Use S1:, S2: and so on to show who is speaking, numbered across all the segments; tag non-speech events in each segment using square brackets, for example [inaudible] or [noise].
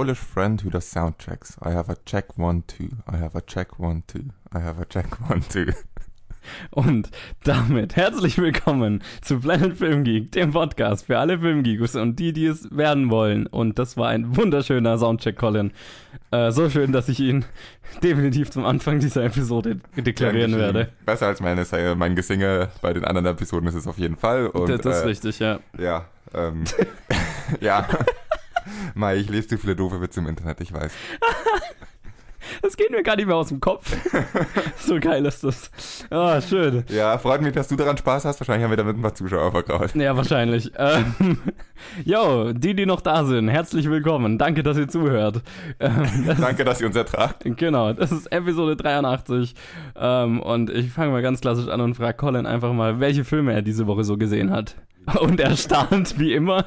S1: Polish friend who does soundtracks. I have a check one two. I have a check one two. I have a check [laughs] one two.
S2: Und damit herzlich willkommen zu Planet Film Geek, dem Podcast für alle Filmgeeks und die, die es werden wollen. Und das war ein wunderschöner Soundcheck, Colin. Äh, so schön, dass ich ihn definitiv zum Anfang dieser Episode deklarieren
S1: Dankeschön.
S2: werde.
S1: Besser als meine, mein Gesinge bei den anderen Episoden ist es auf jeden Fall. Und,
S2: das ist
S1: äh,
S2: richtig, ja.
S1: Ja, ähm, [laughs] ja. Mai, ich lese zu viele doofe Witze im Internet, ich weiß. [laughs]
S2: Das geht mir gar nicht mehr aus dem Kopf. [laughs] so geil ist das. Ah, schön.
S1: Ja, freut mich, dass du daran Spaß hast. Wahrscheinlich haben wir damit ein paar Zuschauer vergraut.
S2: Ja, wahrscheinlich. [laughs] Ähm, yo, die, die noch da sind, herzlich willkommen. Danke, dass ihr zuhört. Ähm, das
S1: Danke, dass ihr uns ertragt.
S2: Genau, das ist Episode 83. Ähm, und ich fange mal ganz klassisch an und frage Colin einfach mal, welche Filme er diese Woche so gesehen hat. [laughs] Und er starrt wie immer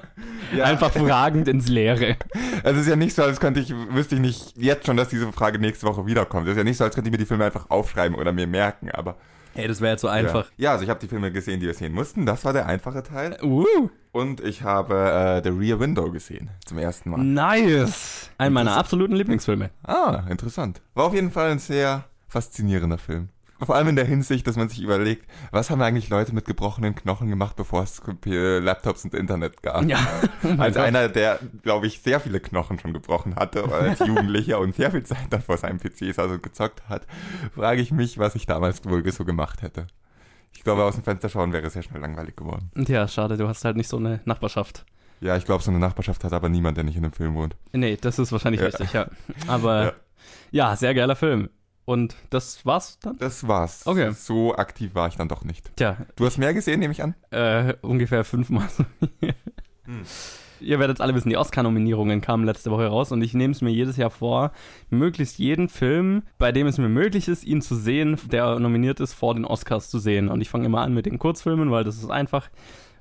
S1: Ja.
S2: einfach fragend ins Leere.
S1: Es ist ja nicht so, als könnte ich, wüsste ich nicht jetzt schon, dass diese Frage nächste Woche wiederkommt. Es ist ja nicht so, als könnte ich mir die Filme einfach aufschreiben oder mir merken, aber.
S2: Ey, das wäre jetzt so einfach.
S1: Ja, ja also ich habe die Filme gesehen, die wir sehen mussten. Das war der einfache Teil.
S2: Uh,
S1: Und ich habe äh, The Rear Window gesehen. Zum ersten Mal.
S2: nice. Ein meiner absoluten Lieblingsfilme.
S1: Ah, interessant. War auf jeden Fall ein sehr faszinierender Film. Vor allem in der Hinsicht, dass man sich überlegt, was haben eigentlich Leute mit gebrochenen Knochen gemacht, bevor es Laptops und Internet gab.
S2: Ja. [laughs] Oh
S1: als einer, der, glaube ich, sehr viele Knochen schon gebrochen hatte als [laughs] Jugendlicher und sehr viel Zeit dann vor seinem PC saß und gezockt hat, frage ich mich, was ich damals wohl so gemacht hätte. Ich glaube, aus dem Fenster schauen wäre sehr schnell langweilig geworden.
S2: Ja, schade, du hast halt nicht so eine Nachbarschaft.
S1: Ja, ich glaube, so eine Nachbarschaft hat aber niemand, der nicht in einem Film wohnt.
S2: Nee, das ist wahrscheinlich
S1: Ja.
S2: richtig, ja. Aber
S1: Ja.
S2: ja. sehr geiler Film. Und das war's dann?
S1: Das war's.
S2: Okay.
S1: So aktiv war ich dann doch nicht.
S2: Tja,
S1: Du hast mehr gesehen, nehme ich an?
S2: äh, ungefähr fünfmal.
S1: Hm.
S2: Ihr werdet alle wissen, die Oscar-Nominierungen kamen letzte Woche raus und ich nehme es mir jedes Jahr vor, möglichst jeden Film, bei dem es mir möglich ist, ihn zu sehen, der nominiert ist, vor den Oscars zu sehen. Und ich fange immer an mit den Kurzfilmen, weil das ist einfach.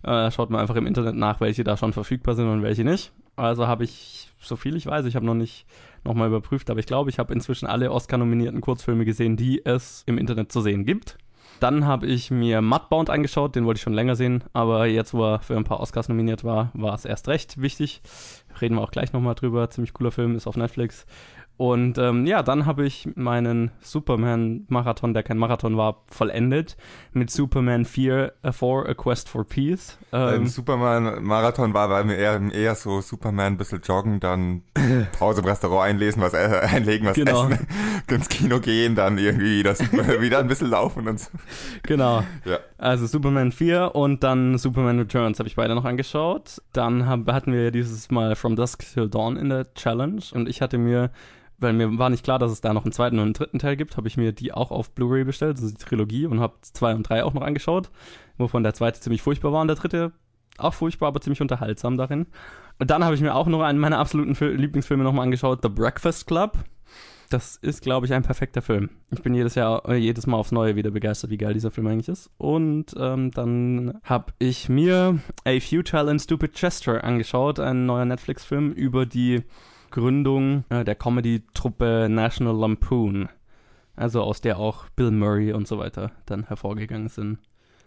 S2: Äh, schaut man einfach im Internet nach, welche da schon verfügbar sind und welche nicht. Also habe ich, so viel ich weiß, ich habe noch nicht nochmal überprüft, aber ich glaube, ich habe inzwischen alle Oscar-nominierten Kurzfilme gesehen, die es im Internet zu sehen gibt. Dann habe ich mir Mudbound angeschaut, den wollte ich schon länger sehen, aber jetzt, wo er für ein paar Oscars nominiert war, war es erst recht wichtig. Reden wir auch gleich nochmal drüber. Ziemlich cooler Film, ist auf Netflix. Und ähm, ja, dann habe ich meinen Superman-Marathon, der kein Marathon war, vollendet mit Superman 4, A 4, A Quest for Peace. Ähm,
S1: Superman-Marathon war bei mir eher, eher so Superman, ein bisschen joggen, dann [laughs] Pause im Restaurant einlesen, was äh, [laughs] einlegen, was
S2: Genau.
S1: essen, [laughs] ins Kino gehen, dann irgendwie wieder, wieder ein bisschen laufen und so.
S2: genau.
S1: Ja.
S2: Also Superman 4 und dann Superman Returns habe ich beide noch angeschaut. Dann hab, hatten wir dieses Mal From Dusk Till Dawn in der Challenge und ich hatte mir, weil mir war nicht klar, dass es da noch einen zweiten und einen dritten Teil gibt, habe ich mir die auch auf Blu-ray bestellt, also die Trilogie und habe zwei und drei auch noch angeschaut, wovon der zweite ziemlich furchtbar war und der dritte auch furchtbar, aber ziemlich unterhaltsam darin. Und dann habe ich mir auch noch einen meiner absoluten Fil Lieblingsfilme nochmal angeschaut, The Breakfast Club. Das ist, glaube ich, ein perfekter Film. Ich bin jedes Jahr, äh, jedes Mal aufs Neue wieder begeistert, wie geil dieser Film eigentlich ist. Und ähm, dann habe ich mir A Futile and Stupid Gesture angeschaut, ein neuer Netflix-Film über die Gründung äh, der Comedy-Truppe National Lampoon. Also aus der auch Bill Murray und so weiter dann hervorgegangen sind.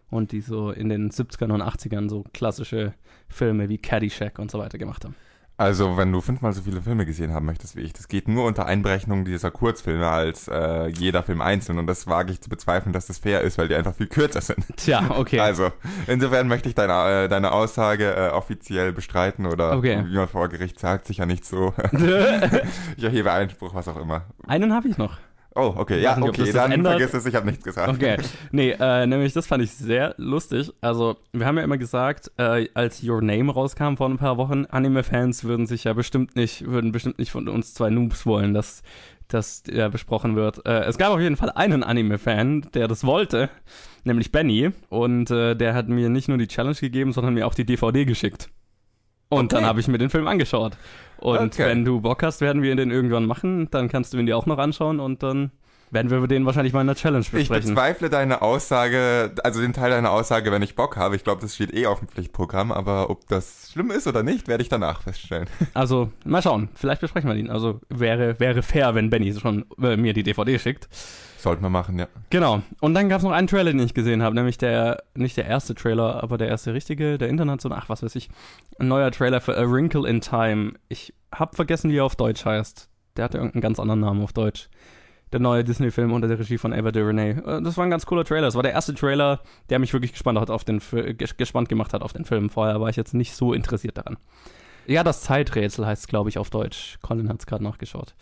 S2: Und die so in den 70ern und 80ern so klassische Filme wie Caddyshack und so weiter gemacht haben.
S1: Also, wenn du fünfmal so viele Filme gesehen haben möchtest wie ich, das geht nur unter Einberechnung dieser Kurzfilme als äh, jeder Film einzeln. Und das wage ich zu bezweifeln, dass das fair ist, weil die einfach viel kürzer sind.
S2: Tja, okay.
S1: Also, insofern möchte ich deine, äh, deine Aussage äh, offiziell bestreiten oder
S2: Okay.
S1: wie man vor Gericht sagt, sicher nicht so. [laughs] ich erhebe Einspruch, was auch immer.
S2: Einen habe ich noch.
S1: Oh, okay, ja,
S2: nicht,
S1: okay, dann
S2: ändert.
S1: vergiss es, ich habe nichts gesagt.
S2: Okay, nee, äh, nämlich das fand ich sehr lustig. Also, wir haben ja immer gesagt, äh, als Your Name rauskam vor ein paar Wochen, Anime-Fans würden sich ja bestimmt nicht, würden bestimmt nicht von uns zwei Noobs wollen, dass das ja besprochen wird. Äh, es gab auf jeden Fall einen Anime-Fan, der das wollte, nämlich Benny. Und äh, der hat mir nicht nur die Challenge gegeben, sondern mir auch die DVD geschickt. Und
S1: Okay.
S2: dann habe ich mir den Film angeschaut. Und
S1: Okay.
S2: wenn du Bock hast, werden wir den irgendwann machen. Dann kannst du ihn dir auch noch anschauen und dann werden wir den wahrscheinlich mal in der Challenge
S1: Ich
S2: besprechen.
S1: bezweifle deine Aussage, also den Teil deiner Aussage, wenn ich Bock habe. Ich glaube, das steht eh auf dem Pflichtprogramm, aber ob das schlimm ist oder nicht, werde ich danach feststellen. [laughs]
S2: Also, mal schauen. Vielleicht besprechen wir ihn. Also, wäre, wäre fair, wenn Benny schon äh, mir die DVD schickt.
S1: Sollten wir machen, ja.
S2: Genau. Und dann gab es noch einen Trailer, den ich gesehen habe, nämlich der, nicht der erste Trailer, aber der erste richtige, der internationale, ach, was weiß ich, ein neuer Trailer für A Wrinkle in Time. Ich hab vergessen, wie er auf Deutsch heißt. Der hatte irgendeinen ganz anderen Namen auf Deutsch. Der neue Disney-Film unter der Regie von Ava DuVernay. Äh, Das war ein ganz cooler Trailer. Das war der erste Trailer, der mich wirklich gespannt, hat auf den, gespannt gemacht hat auf den Film. Vorher war ich jetzt nicht so interessiert daran. Ja, das Zeiträtsel heißt es, glaube ich, auf Deutsch. Colin hat es gerade nachgeschaut.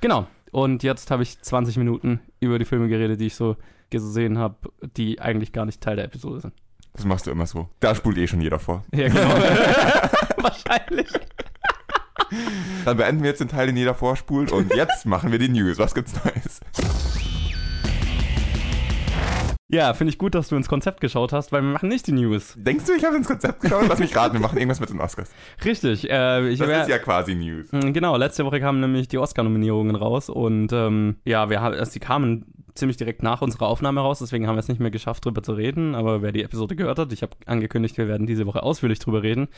S2: Genau. Und jetzt habe ich 20 Minuten über die Filme geredet, die ich so gesehen habe, die eigentlich gar nicht Teil der Episode sind.
S1: Das machst du immer so. Da spult eh schon jeder vor.
S2: Ja, genau. [laughs] [laughs] Wahrscheinlich. [laughs]
S1: Dann beenden wir jetzt den Teil, den jeder vorspult und jetzt machen wir die News. Was gibt's Neues?
S2: Ja, finde ich gut, dass du ins Konzept geschaut hast, weil wir machen nicht die News.
S1: Denkst du, ich habe ins Konzept geschaut? Lass mich raten, wir machen irgendwas mit den Oscars.
S2: Richtig. Äh, ich
S1: Das
S2: wär,
S1: ist ja quasi News.
S2: Mm, Genau, letzte Woche kamen nämlich die Oscar-Nominierungen raus und ähm, ja, wir haben, also die kamen ziemlich direkt nach unserer Aufnahme raus, deswegen haben wir es nicht mehr geschafft, drüber zu reden. Aber wer die Episode gehört hat, ich habe angekündigt, wir werden diese Woche ausführlich drüber reden.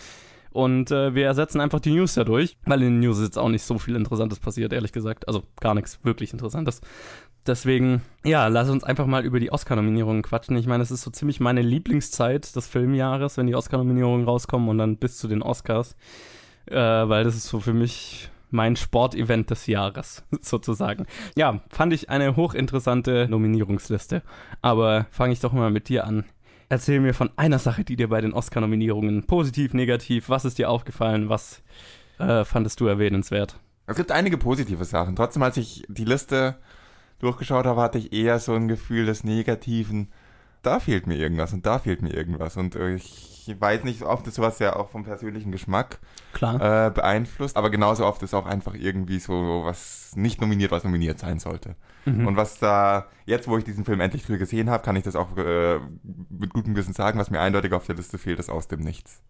S2: Und äh, wir ersetzen einfach die News dadurch, weil in den News jetzt auch nicht so viel Interessantes passiert, ehrlich gesagt. Also gar nichts wirklich Interessantes. Deswegen, ja, lass uns einfach mal über die Oscar-Nominierungen quatschen. Ich meine, es ist so ziemlich meine Lieblingszeit des Filmjahres, wenn die Oscar-Nominierungen rauskommen und dann bis zu den Oscars. Äh, weil das ist so für mich mein Sportevent des Jahres, [laughs] sozusagen. Ja, fand ich eine hochinteressante Nominierungsliste. Aber fange ich doch mal mit dir an. Erzähl mir von einer Sache, die dir bei den Oscar-Nominierungen positiv, negativ, was ist dir aufgefallen, was äh, fandest du erwähnenswert?
S1: Es gibt einige positive Sachen. Trotzdem, als ich die Liste durchgeschaut habe, hatte ich eher so ein Gefühl des Negativen. Da fehlt mir irgendwas und da fehlt mir irgendwas. Und äh, ich weiß nicht, oft ist sowas ja auch vom persönlichen Geschmack äh, beeinflusst, aber genauso oft ist auch einfach irgendwie so was nicht nominiert, was nominiert sein sollte.
S2: Mhm.
S1: Und was da, jetzt wo ich diesen Film endlich früher gesehen habe, kann ich das auch äh, mit gutem Gewissen sagen, was mir eindeutig auf der Liste fehlt, ist aus dem Nichts.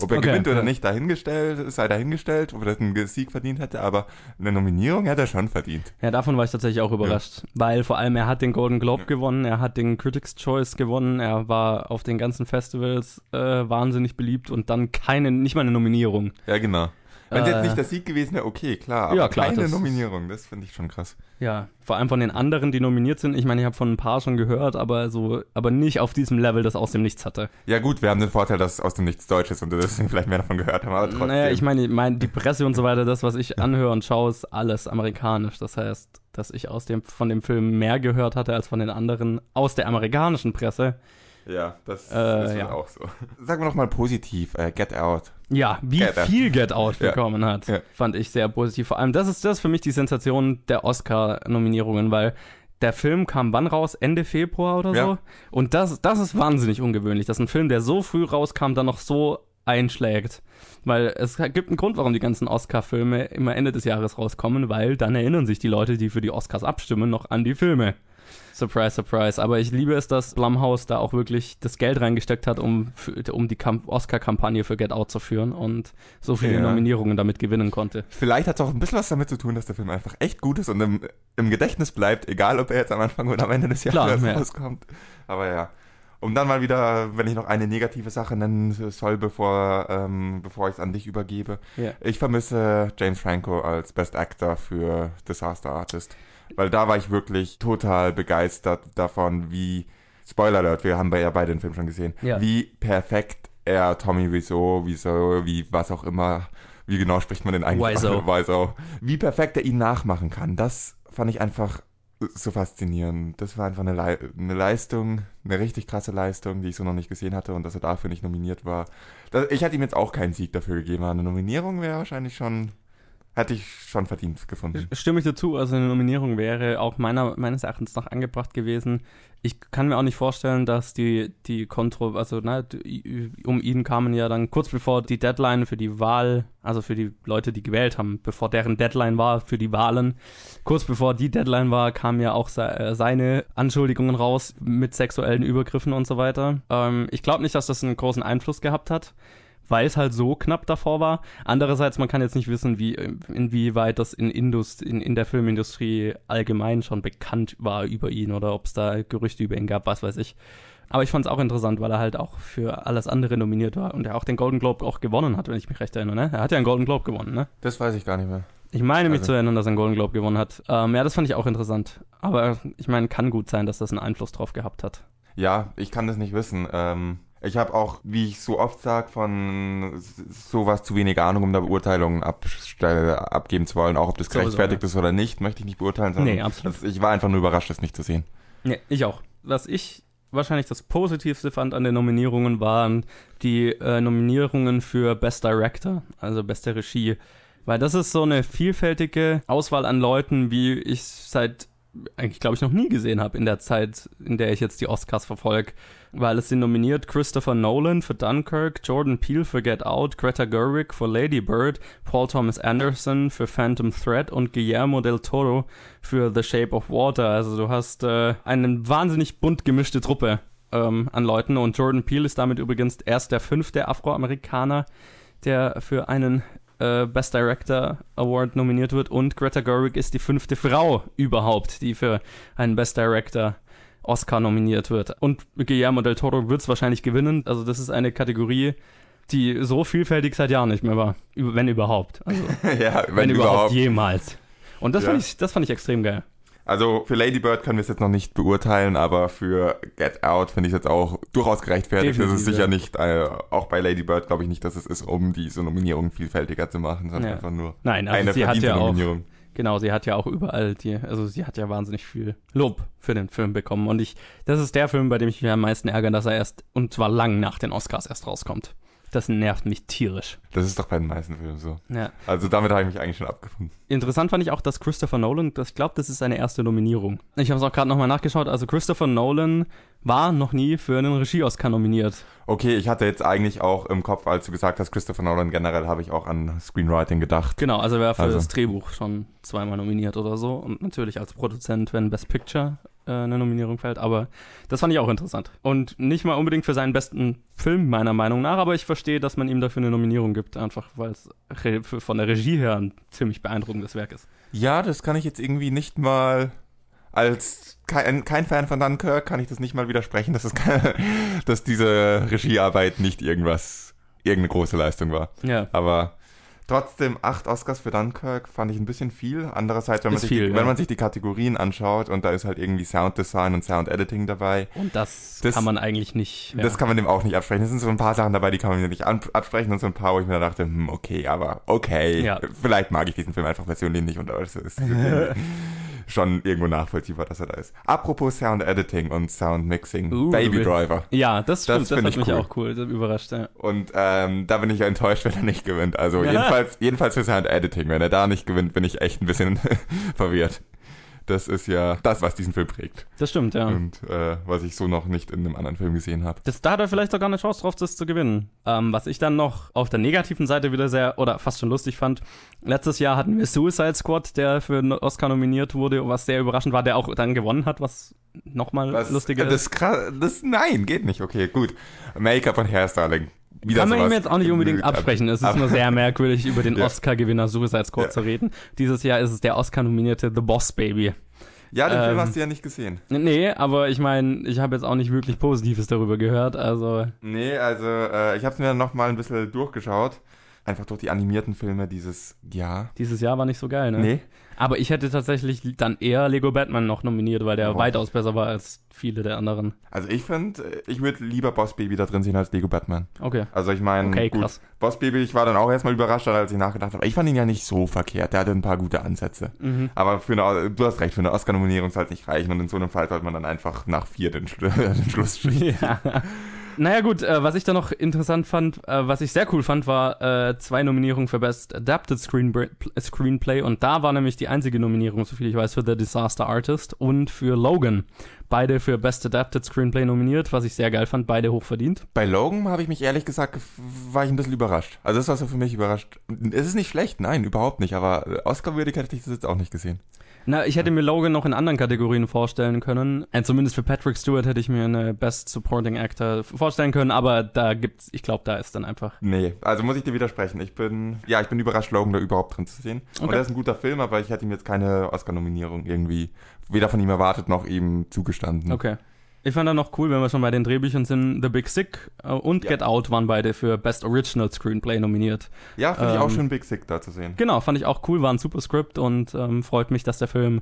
S1: Ob er
S2: Okay,
S1: gewinnt oder
S2: ja.
S1: nicht, dahingestellt, sei dahingestellt, ob er einen Sieg verdient hätte, aber eine Nominierung hätte er schon verdient.
S2: Ja, davon war ich tatsächlich auch überrascht, weil vor allem er hat den Golden Globe
S1: Ja.
S2: gewonnen, er hat den Critics' Choice gewonnen, er war auf den ganzen Festivals äh, wahnsinnig beliebt und dann keine, nicht mal eine Nominierung.
S1: Ja, genau. Wenn es
S2: Äh,
S1: jetzt nicht der Sieg gewesen wäre, okay, klar. Aber
S2: Ja, klar,
S1: keine Nominierung, das finde ich schon krass.
S2: Ja, vor allem von den anderen, die nominiert sind. Ich meine, ich habe von ein paar schon gehört, aber so, aber nicht auf diesem Level, das aus dem Nichts hatte.
S1: Ja gut, wir haben den Vorteil, dass aus dem Nichts Deutsch ist und deswegen [laughs] vielleicht mehr davon gehört haben, aber trotzdem.
S2: Naja, ich meine, mein, die Presse und so weiter, das, was ich anhöre und schaue, ist alles amerikanisch. Das heißt, dass ich aus dem, von dem Film mehr gehört hatte als von den anderen aus der amerikanischen Presse.
S1: Ja, das
S2: Äh,
S1: ist
S2: ja.
S1: auch so. Sagen wir noch mal positiv, äh, Get Out.
S2: Ja, wie
S1: Get Out.
S2: viel Get Out
S1: Ja.
S2: bekommen hat,
S1: Ja.
S2: fand ich sehr positiv. Vor allem, das ist das für mich die Sensation der Oscar-Nominierungen, weil der Film kam wann raus? Ende Februar oder
S1: Ja.
S2: so? Und das, das ist wahnsinnig ungewöhnlich, dass ein Film, der so früh rauskam, dann noch so einschlägt. Weil es gibt einen Grund, warum die ganzen Oscar-Filme immer Ende des Jahres rauskommen, weil dann erinnern sich die Leute, die für die Oscars abstimmen, noch an die Filme. Surprise, surprise. Aber ich liebe es, dass Blumhouse da auch wirklich das Geld reingesteckt hat, um, um die Kamp- Oscar-Kampagne für Get Out zu führen und so viele
S1: Ja.
S2: Nominierungen damit gewinnen konnte.
S1: Vielleicht hat es auch ein bisschen was damit zu tun, dass der Film einfach echt gut ist und im, im Gedächtnis bleibt, egal ob er jetzt am Anfang oder am Ende des
S2: Klar,
S1: Jahres
S2: ja.
S1: rauskommt. Aber ja. Um dann mal wieder, wenn ich noch eine negative Sache nennen soll, bevor, ähm, bevor ich es an dich übergebe.
S2: Ja.
S1: Ich vermisse James Franco als Best Actor für Disaster Artist. Weil da war ich wirklich total begeistert davon, wie, Spoiler Alert, wir haben ja beide den Film schon gesehen,
S2: Ja.
S1: wie perfekt er Tommy Wiseau, Wiseau, wie was auch immer, wie genau spricht man den eigentlich?
S2: Wiseau. [laughs]
S1: Wiseau. Wie perfekt er ihn nachmachen kann, das fand ich einfach so faszinierend. Das war einfach eine, Lei- eine Leistung, eine richtig krasse Leistung, die ich so noch nicht gesehen hatte und dass er dafür nicht nominiert war. Das, ich hätte ihm jetzt auch keinen Sieg dafür gegeben, eine Nominierung wäre wahrscheinlich schon, hätte ich schon verdient gefunden.
S2: Stimme ich dazu, also eine Nominierung wäre auch meiner, meines Erachtens noch angebracht gewesen. Ich kann mir auch nicht vorstellen, dass die, die Kontro, also die- um ihn kamen ja dann kurz bevor die Deadline für die Wahl, also für die Leute, die gewählt haben, bevor deren Deadline war für die Wahlen, kurz bevor die Deadline war, kamen ja auch äh, seine Anschuldigungen raus mit sexuellen Übergriffen und so weiter. Ähm, ich glaube nicht, dass das einen großen Einfluss gehabt hat weil es halt so knapp davor war. Andererseits, man kann jetzt nicht wissen, wie, inwieweit das in, Indust in, in der Filmindustrie allgemein schon bekannt war über ihn oder ob es da Gerüchte über ihn gab, was weiß ich. Aber ich fand es auch interessant, weil er halt auch für alles andere nominiert war und er auch den Golden Globe auch gewonnen hat, wenn ich mich recht erinnere. Ne? Er hat ja einen Golden Globe gewonnen, ne?
S1: Das weiß ich gar nicht mehr.
S2: Ich meine mich
S1: Also-
S2: zu erinnern, dass er einen Golden Globe gewonnen hat. Ähm, ja, das fand ich auch interessant. Aber ich meine, kann gut sein, dass das einen Einfluss drauf gehabt hat.
S1: Ja, ich kann das nicht wissen. Ähm, Ich habe auch, wie ich so oft sage, von sowas zu wenig Ahnung, um da Beurteilungen abgeben zu wollen. Auch ob das gerechtfertigt so, ist oder nicht, möchte ich nicht beurteilen.
S2: Sondern nee, absolut.
S1: Das, ich war einfach nur überrascht, das nicht zu sehen.
S2: Nee, ich auch. Was ich wahrscheinlich das Positivste fand an den Nominierungen waren die äh, Nominierungen für Best Director, also beste Regie. Weil das ist so eine vielfältige Auswahl an Leuten, wie ich seit eigentlich, glaube ich, noch nie gesehen habe in der Zeit, in der ich jetzt die Oscars verfolge. Weil es sind nominiert Christopher Nolan für Dunkirk, Jordan Peele für Get Out, Greta Gerwig für Lady Bird, Paul Thomas Anderson für Phantom Thread und Guillermo del Toro für The Shape of Water. Also du hast äh, eine wahnsinnig bunt gemischte Truppe ähm, an Leuten und Jordan Peele ist damit übrigens erst der fünfte Afroamerikaner, der für einen äh, Best Director Award nominiert wird und Greta Gerwig ist die fünfte Frau überhaupt, die für einen Best Director Oscar nominiert wird. Und Guillermo del Toro wird es wahrscheinlich gewinnen. Also das ist eine Kategorie, die so vielfältig seit Jahren nicht mehr war, wenn überhaupt. Also, [laughs]
S1: ja,
S2: wenn, wenn überhaupt, überhaupt jemals. Und das, ja. fand ich, das fand ich extrem geil.
S1: Also für Lady Bird können wir es jetzt noch nicht beurteilen, aber für Get Out finde ich es jetzt auch durchaus gerechtfertigt. Definitiv, das ist sicher nicht, äh, auch bei Lady Bird glaube ich nicht, dass es ist, um diese Nominierung vielfältiger zu machen, sondern ja. einfach nur
S2: Nein, also eine sie hat ja Nominierung. Auch, genau, sie hat ja auch überall die, also sie hat ja wahnsinnig viel Lob für den Film bekommen. Und ich, das ist der Film, bei dem ich mich am meisten ärgere, dass er erst, und zwar lang nach den Oscars erst rauskommt. Das nervt mich tierisch.
S1: Das ist doch bei den meisten Filmen so.
S2: Ja.
S1: Also damit habe ich mich eigentlich schon abgefunden.
S2: Interessant fand ich auch, dass Christopher Nolan, das, ich glaube, das ist seine erste Nominierung. Ich habe es auch gerade nochmal nachgeschaut. Also Christopher Nolan war noch nie für einen Regie-Oscar nominiert.
S1: Okay, ich hatte jetzt eigentlich auch im Kopf, als du gesagt hast, Christopher Nolan generell, habe ich auch an Screenwriting gedacht.
S2: Genau, also er war für also. das Drehbuch schon zweimal nominiert oder so. Und natürlich als Produzent, wenn Best Picture äh, eine Nominierung fällt, aber das fand ich auch interessant. Und nicht mal unbedingt für seinen besten Film, meiner Meinung nach, aber ich verstehe, dass man ihm dafür eine Nominierung gibt, einfach weil es von der Regie her ein ziemlich beeindruckendes Werk ist.
S1: Ja, das kann ich jetzt irgendwie nicht mal als kein, kein Fan von Dunkirk kann ich das nicht mal widersprechen, dass, es keine, [laughs] dass diese Regiearbeit nicht irgendwas, irgendeine große Leistung war.
S2: Ja.
S1: Aber Trotzdem acht Oscars für Dunkirk fand ich ein bisschen viel. Andererseits, wenn man, sich, viel, die, ja. wenn man sich die Kategorien anschaut und da ist halt irgendwie Sound Design und Sound Editing dabei.
S2: Und das, das kann man eigentlich nicht.
S1: Ja. Das kann man dem auch nicht absprechen. Es sind so ein paar Sachen dabei, die kann man mir nicht absprechen und so ein paar, wo ich mir dachte, hm, okay, aber okay. Ja. Vielleicht mag ich diesen Film einfach persönlich nicht und das ist [laughs] schon irgendwo nachvollziehbar, dass er da ist. Apropos Sound Editing und Sound Mixing, uh, Baby Driver.
S2: Ja, das stimmt, das, das hat mich cool. auch cool, das überrascht, ja.
S1: Und ähm, da bin ich enttäuscht, [laughs] wenn er nicht gewinnt. Also [laughs] jedenfalls, jedenfalls für Sound Editing. Wenn er da nicht gewinnt, bin ich echt ein bisschen [laughs] verwirrt. Das ist ja das, was diesen Film prägt.
S2: Das stimmt, ja.
S1: Und äh, was ich so noch nicht in einem anderen Film gesehen habe.
S2: Das, da hat er vielleicht sogar eine Chance drauf, das zu gewinnen. Ähm, was ich dann noch auf der negativen Seite wieder sehr, oder fast schon lustig fand, letztes Jahr hatten wir Suicide Squad, der für einen Oscar nominiert wurde, was sehr überraschend war, der auch dann gewonnen hat, was nochmal lustiger
S1: das, ist. Das, nein, geht nicht. Okay, gut. Make-up und Hairstyling
S2: Kann man ihm jetzt auch nicht unbedingt absprechen. Es ist nur sehr merkwürdig, über den [laughs] ja. Oscar-Gewinner Suicide Squad ja. zu reden. Dieses Jahr ist es der Oscar-nominierte The Boss Baby.
S1: Ja, den ähm, Film hast du ja nicht gesehen.
S2: Nee, aber ich meine, ich habe jetzt auch nicht wirklich Positives darüber gehört, also...
S1: Nee, also äh, ich habe es mir noch mal ein bisschen durchgeschaut einfach durch die animierten Filme dieses Jahr.
S2: Dieses Jahr war nicht so geil, ne?
S1: Nee.
S2: Aber ich hätte tatsächlich dann eher Lego Batman noch nominiert, weil der oh. weitaus besser war als viele der anderen.
S1: Also ich finde, ich würde lieber Boss Baby da drin sehen als Lego Batman.
S2: Okay.
S1: Also ich meine,
S2: okay, krass.
S1: Boss Baby, ich war dann auch erstmal überrascht, als ich nachgedacht habe. Ich fand ihn ja nicht so verkehrt. Der hatte ein paar gute Ansätze. Mhm. Aber für eine, du hast recht, für eine Oscar-Nominierung soll es nicht reichen und in so einem Fall sollte man dann einfach nach vier den, Schlu [laughs] den Schluss schieben. Ja.
S2: Naja gut, äh, was ich da noch interessant fand, äh, was ich sehr cool fand, war äh, zwei Nominierungen für Best Adapted Screenplay, Screenplay und da war nämlich die einzige Nominierung, soviel ich weiß, für The Disaster Artist und für Logan. Beide für Best Adapted Screenplay nominiert, was ich sehr geil fand, beide hochverdient.
S1: Bei Logan habe ich mich ehrlich gesagt, war ich ein bisschen überrascht. Also das war so für mich überrascht. Es ist nicht schlecht, nein, überhaupt nicht, aber Oscar-würdig hätte ich das jetzt auch nicht gesehen.
S2: Na, ich hätte mir Logan noch in anderen Kategorien vorstellen können. Äh, zumindest für Patrick Stewart hätte ich mir eine Best Supporting Actor vorstellen können, aber da gibt's, ich glaube, da ist dann einfach.
S1: Nee, also muss ich dir widersprechen. Ich bin, ja, ich bin überrascht, Logan da überhaupt drin zu sehen. Okay. Und er ist ein guter Film, aber ich hätte ihm jetzt keine Oscar-Nominierung irgendwie weder von ihm erwartet noch ihm zugestanden.
S2: Okay. Ich fand dann noch cool, wenn wir schon bei den Drehbüchern sind, The Big Sick äh, und ja. Get Out waren beide für Best Original Screenplay nominiert.
S1: Ja, finde ähm, ich auch ähm, schön, Big Sick da zu sehen.
S2: Genau, fand ich auch cool, war ein super Script und ähm, freut mich, dass der Film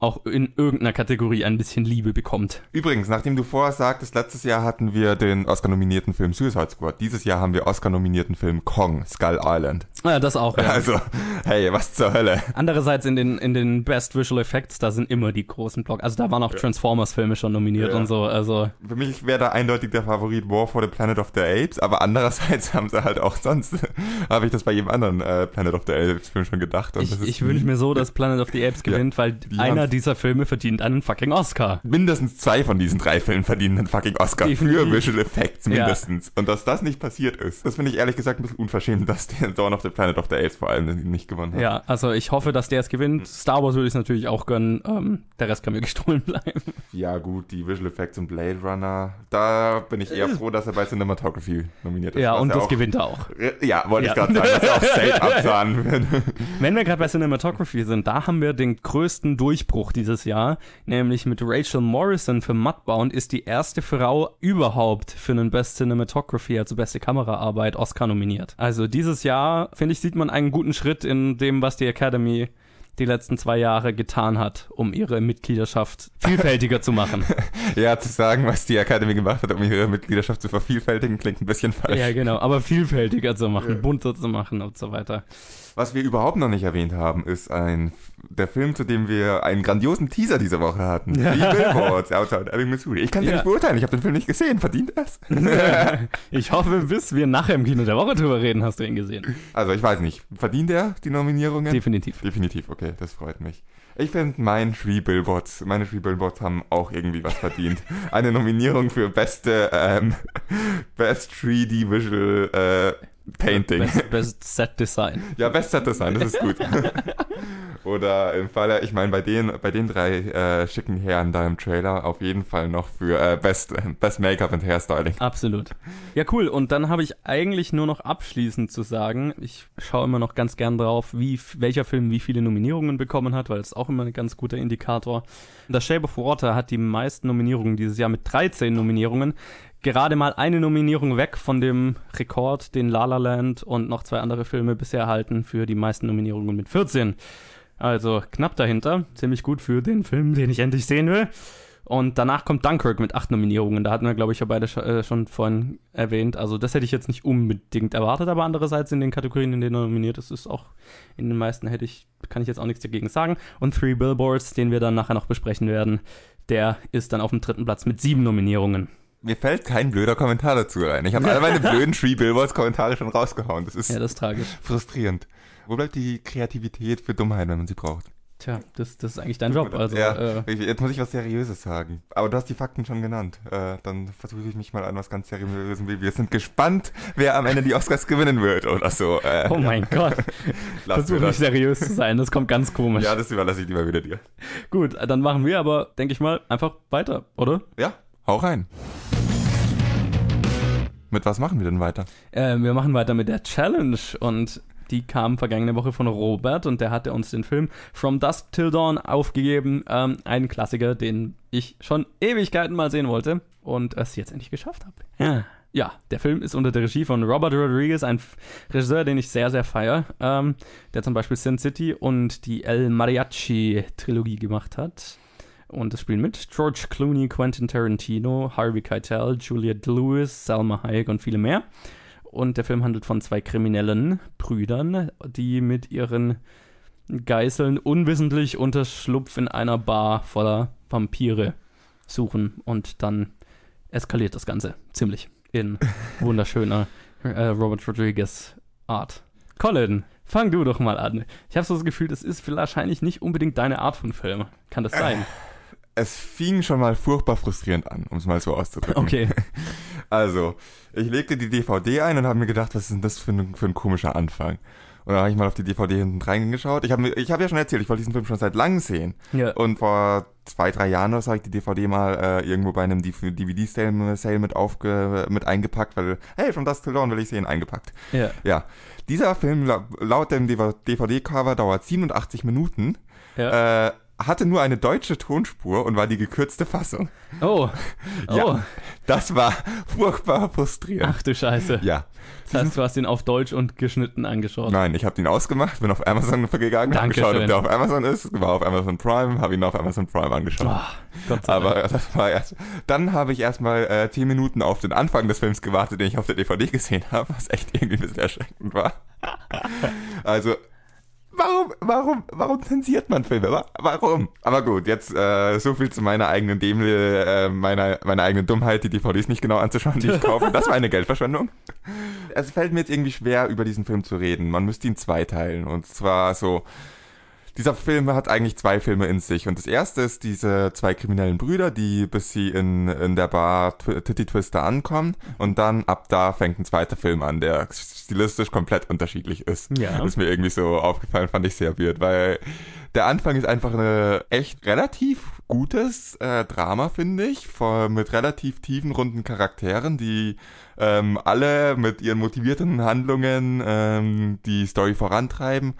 S2: auch in irgendeiner Kategorie ein bisschen Liebe bekommt.
S1: Übrigens, nachdem du vorher sagtest, letztes Jahr hatten wir den Oscar-nominierten Film Suicide Squad. Dieses Jahr haben wir Oscar-nominierten Film Kong, Skull Island.
S2: Ja, das auch, ja.
S1: Also, hey, was zur Hölle?
S2: Andererseits in den, in den Best Visual Effects, da sind immer die großen Block. Also da waren auch Transformers-Filme schon nominiert
S1: Ja.
S2: und so. Also
S1: Für mich wäre da eindeutig der Favorit War for the Planet of the Apes, aber andererseits [laughs] haben sie halt auch sonst, [laughs] habe ich das bei jedem anderen äh, Planet of the Apes Film schon gedacht.
S2: Ich, ich wünsche mir so, [laughs] dass Planet of the Apes gewinnt, weil einer
S1: haben's.
S2: dieser Filme verdient einen fucking Oscar.
S1: mindestens zwei von diesen drei Filmen verdienen einen fucking Oscar
S2: Definitiv.
S1: für Visual Effects mindestens. Und dass das nicht passiert ist, das finde ich ehrlich gesagt ein bisschen unverschämt, dass der Dawn of the Planet of the Apes vor allem nicht gewonnen hat.
S2: Ja, also ich hoffe, dass der es gewinnt. Star Wars würde ich es natürlich auch gönnen. Ähm, der Rest kann mir [laughs] gestohlen bleiben.
S1: Ja gut, die Visual Effects und Blade Runner, da bin ich eher froh, dass er bei Cinematography nominiert ist.
S2: ja, und das
S1: auch,
S2: gewinnt er auch.
S1: Ja, wollte
S2: Ja.
S1: ich gerade sagen, was er auch [laughs] safe absahnen wird.
S2: Wenn wir gerade bei Cinematography sind, da haben wir den größten Durchbruch dieses Jahr, nämlich mit Rachel Morrison für Mudbound ist die erste Frau überhaupt für einen Best Cinematography, also beste Kameraarbeit, Oscar nominiert. Also dieses Jahr, finde ich, sieht man einen guten Schritt in dem, was die Academy die letzten zwei Jahre getan hat, um ihre Mitgliedschaft vielfältiger zu machen. [laughs]
S1: Ja, zu sagen, was die Academy gemacht hat, um ihre Mitgliedschaft zu vervielfältigen, klingt ein bisschen falsch.
S2: ja, genau, aber vielfältiger zu machen,
S1: Ja.
S2: bunter zu machen und so weiter.
S1: Was wir überhaupt noch nicht erwähnt haben, ist ein der Film, zu dem wir einen grandiosen Teaser diese Woche hatten. Die Billboards outside Ebbing, Missouri. Ich kann ja. Nicht beurteilen, ich habe den Film nicht gesehen. Verdient er es? [laughs]
S2: ich hoffe, bis wir nachher im Kino der Woche drüber reden, hast du ihn gesehen.
S1: Also, ich weiß nicht. Verdient er die Nominierungen?
S2: Definitiv.
S1: Definitiv, okay, das freut mich. Ich finde, mein Three Billboards, meine Three Billboards haben auch irgendwie was verdient. Eine Nominierung für beste, ähm, [laughs] Best 3D Visual äh, Painting.
S2: Best, Best Set Design.
S1: Ja, Best Set Design, das ist gut. [laughs] Oder im Falle, ich meine, bei den, bei den drei äh, schicken Herren da im Trailer auf jeden Fall noch für äh, Best, Best Make-up und Hairstyling.
S2: Absolut. Ja, cool. Und dann habe ich eigentlich nur noch abschließend zu sagen, ich schaue immer noch ganz gern drauf, wie, welcher Film wie viele Nominierungen bekommen hat, weil es auch immer ein ganz guter Indikator. The Shape of Water hat die meisten Nominierungen dieses Jahr mit 13 Nominierungen. Gerade mal eine Nominierung weg von dem Rekord, den La La Land und noch zwei andere Filme bisher erhalten für die meisten Nominierungen mit 14. Also knapp dahinter. Ziemlich gut für den Film, den ich endlich sehen will. Und danach kommt Dunkirk mit acht Nominierungen. Da hatten wir, glaube ich, ja beide äh, schon vorhin erwähnt. Also das hätte ich jetzt nicht unbedingt erwartet, aber andererseits in den Kategorien, in denen er nominiert ist, ist auch in den meisten hätte ich, kann ich jetzt auch nichts dagegen sagen. Und Three Billboards, den wir dann nachher noch besprechen werden, der ist dann auf dem dritten Platz mit sieben Nominierungen.
S1: Mir fällt kein blöder Kommentar dazu rein. Ich habe alle meine blöden Three Billboards Kommentare schon rausgehauen. Das ist
S2: Ja, das ist tragisch.
S1: frustrierend. Wo bleibt die Kreativität für Dummheit, wenn man sie braucht?
S2: Tja, das, das ist eigentlich dein Job. Also,
S1: ja,
S2: äh,
S1: jetzt muss ich was Seriöses sagen. Aber du hast die Fakten schon genannt. Äh, dann versuche ich mich mal an was ganz Seriösem. Wir sind gespannt, wer am Ende die Oscars gewinnen wird oder so. Äh,
S2: oh mein Gott. [laughs]
S1: lassen wir
S2: Versuch nicht seriös zu sein, das kommt ganz komisch.
S1: Ja, das überlasse ich lieber wieder dir.
S2: Gut, dann machen wir aber, denke ich mal, einfach weiter, oder?
S1: Ja, hau rein. Mit was machen wir denn weiter?
S2: Äh, wir machen weiter mit der Challenge und die kam vergangene Woche von Robert und der hatte uns den Film From Dusk Till Dawn aufgegeben. Ähm, ein Klassiker, den ich schon Ewigkeiten mal sehen wollte und es jetzt endlich geschafft habe. Ja. Ja, der Film ist unter der Regie von Robert Rodriguez, ein Regisseur, den ich sehr, sehr feier, ähm, der zum Beispiel Sin City und die El Mariachi-Trilogie gemacht hat. Und es spielen mit George Clooney, Quentin Tarantino, Harvey Keitel, Juliette Lewis, Salma Hayek und viele mehr. Und der Film handelt von zwei kriminellen Brüdern, die mit ihren Geißeln unwissentlich Unterschlupf in einer Bar voller Vampire suchen. Und dann eskaliert das Ganze ziemlich in [laughs] wunderschöner äh, Robert Rodriguez Art. Colin, fang du doch mal an. Ich habe so das Gefühl, das ist wahrscheinlich nicht unbedingt deine Art von Film. Kann das sein? [laughs]
S1: Es fing schon mal furchtbar frustrierend an, um es mal so auszudrücken.
S2: Okay. [laughs]
S1: Also, ich legte die DVD ein und habe mir gedacht, was ist denn das für ein, für ein komischer Anfang? Und dann habe ich mal auf die DVD hinten reingeschaut. Ich habe ich hab ja schon erzählt, ich wollte diesen Film schon seit langem sehen.
S2: Ja.
S1: Und vor zwei, drei Jahren oder so habe ich die DVD mal äh, irgendwo bei einem DVD-Sale Sale mit, aufge, mit eingepackt, weil, hey, schon das Till Dawn will ich sehen, eingepackt.
S2: Ja.
S1: Ja, dieser Film la- laut dem DVD-Cover dauert 87 Minuten,
S2: Ja.
S1: äh, hatte nur eine deutsche Tonspur und war die gekürzte Fassung.
S2: Oh. [laughs] Oh.
S1: Ja, das war furchtbar frustrierend.
S2: Ach du Scheiße.
S1: Ja.
S2: Das heißt, du hast ihn auf Deutsch und geschnitten angeschaut.
S1: Nein, ich habe ihn ausgemacht, bin auf Amazon gegangen, habe geschaut, ob der auf Amazon ist, war auf Amazon Prime, habe ihn auf Amazon Prime angeschaut.
S2: Oh, Gott sei
S1: Aber
S2: Dank.
S1: das war erst. Dann habe ich erstmal äh, zehn Minuten auf den Anfang des Films gewartet, den ich auf der DVD gesehen habe, was echt irgendwie ein bisschen erschreckend war. Also, warum, warum, warum zensiert man Filme? Wa- Warum? Aber gut, jetzt äh, so viel zu meiner eigenen Dämle, äh, meiner, meiner eigenen Dummheit, die DVDs nicht genau anzuschauen, die ich kaufe. Das war eine Geldverschwendung. Es fällt mir jetzt irgendwie schwer, über diesen Film zu reden. Man müsste ihn zweiteilen. Und zwar so, dieser Film hat eigentlich zwei Filme in sich. Und das erste ist diese zwei kriminellen Brüder, die bis sie in, in der Bar Tw- Titty Twister ankommen. Und dann ab da fängt ein zweiter Film an, der stilistisch komplett unterschiedlich ist.
S2: Ja.
S1: Ist mir irgendwie so aufgefallen, fand ich sehr weird, weil der Anfang ist einfach eine echt relativ gutes äh, Drama, finde ich, vor, mit relativ tiefen, runden Charakteren, die ähm, alle mit ihren motivierten Handlungen ähm, die Story vorantreiben.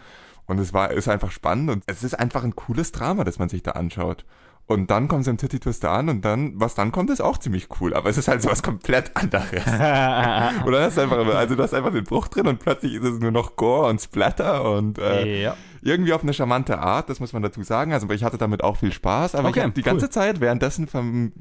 S1: Und es war, ist einfach spannend und es ist einfach ein cooles Drama, das man sich da anschaut. Und dann kommt es im Titty Twister an und dann, was dann kommt, ist auch ziemlich cool. Aber es ist halt so was komplett anderes. [laughs] Oder das ist einfach, also da ist einfach den Bruch drin und plötzlich ist es nur noch Gore und Splatter und äh,
S2: ja.
S1: Irgendwie auf eine charmante Art, das muss man dazu sagen. Also ich hatte damit auch viel Spaß, aber
S2: Okay,
S1: ich habe die
S2: cool.
S1: ganze Zeit währenddessen verm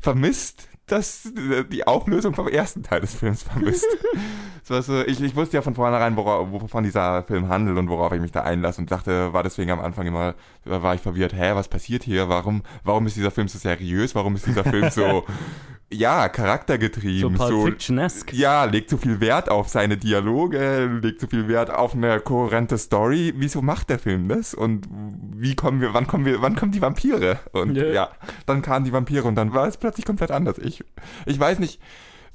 S1: vermisst, dass äh, die Auflösung vom ersten Teil des Films vermisst. [laughs] so, also ich, ich wusste ja von vornherein, wora, wovon dieser Film handelt und worauf ich mich da einlasse und dachte, war deswegen am Anfang immer, war ich verwirrt, hä, was passiert hier? Warum, warum ist dieser Film so seriös? Warum ist dieser Film so, [laughs] ja,
S2: So
S1: charaktergetrieben,
S2: Pulp
S1: so
S2: Fiction-esque.
S1: ja, legt so viel Wert auf seine Dialoge, legt so viel Wert auf eine kohärente Story. Wieso macht der Film das? Und wie kommen wir, wann kommen wir, wann kommen die Vampire? Und
S2: Ja.
S1: ja, dann kamen die Vampire und dann war es plötzlich komplett anders. Ich, ich weiß nicht,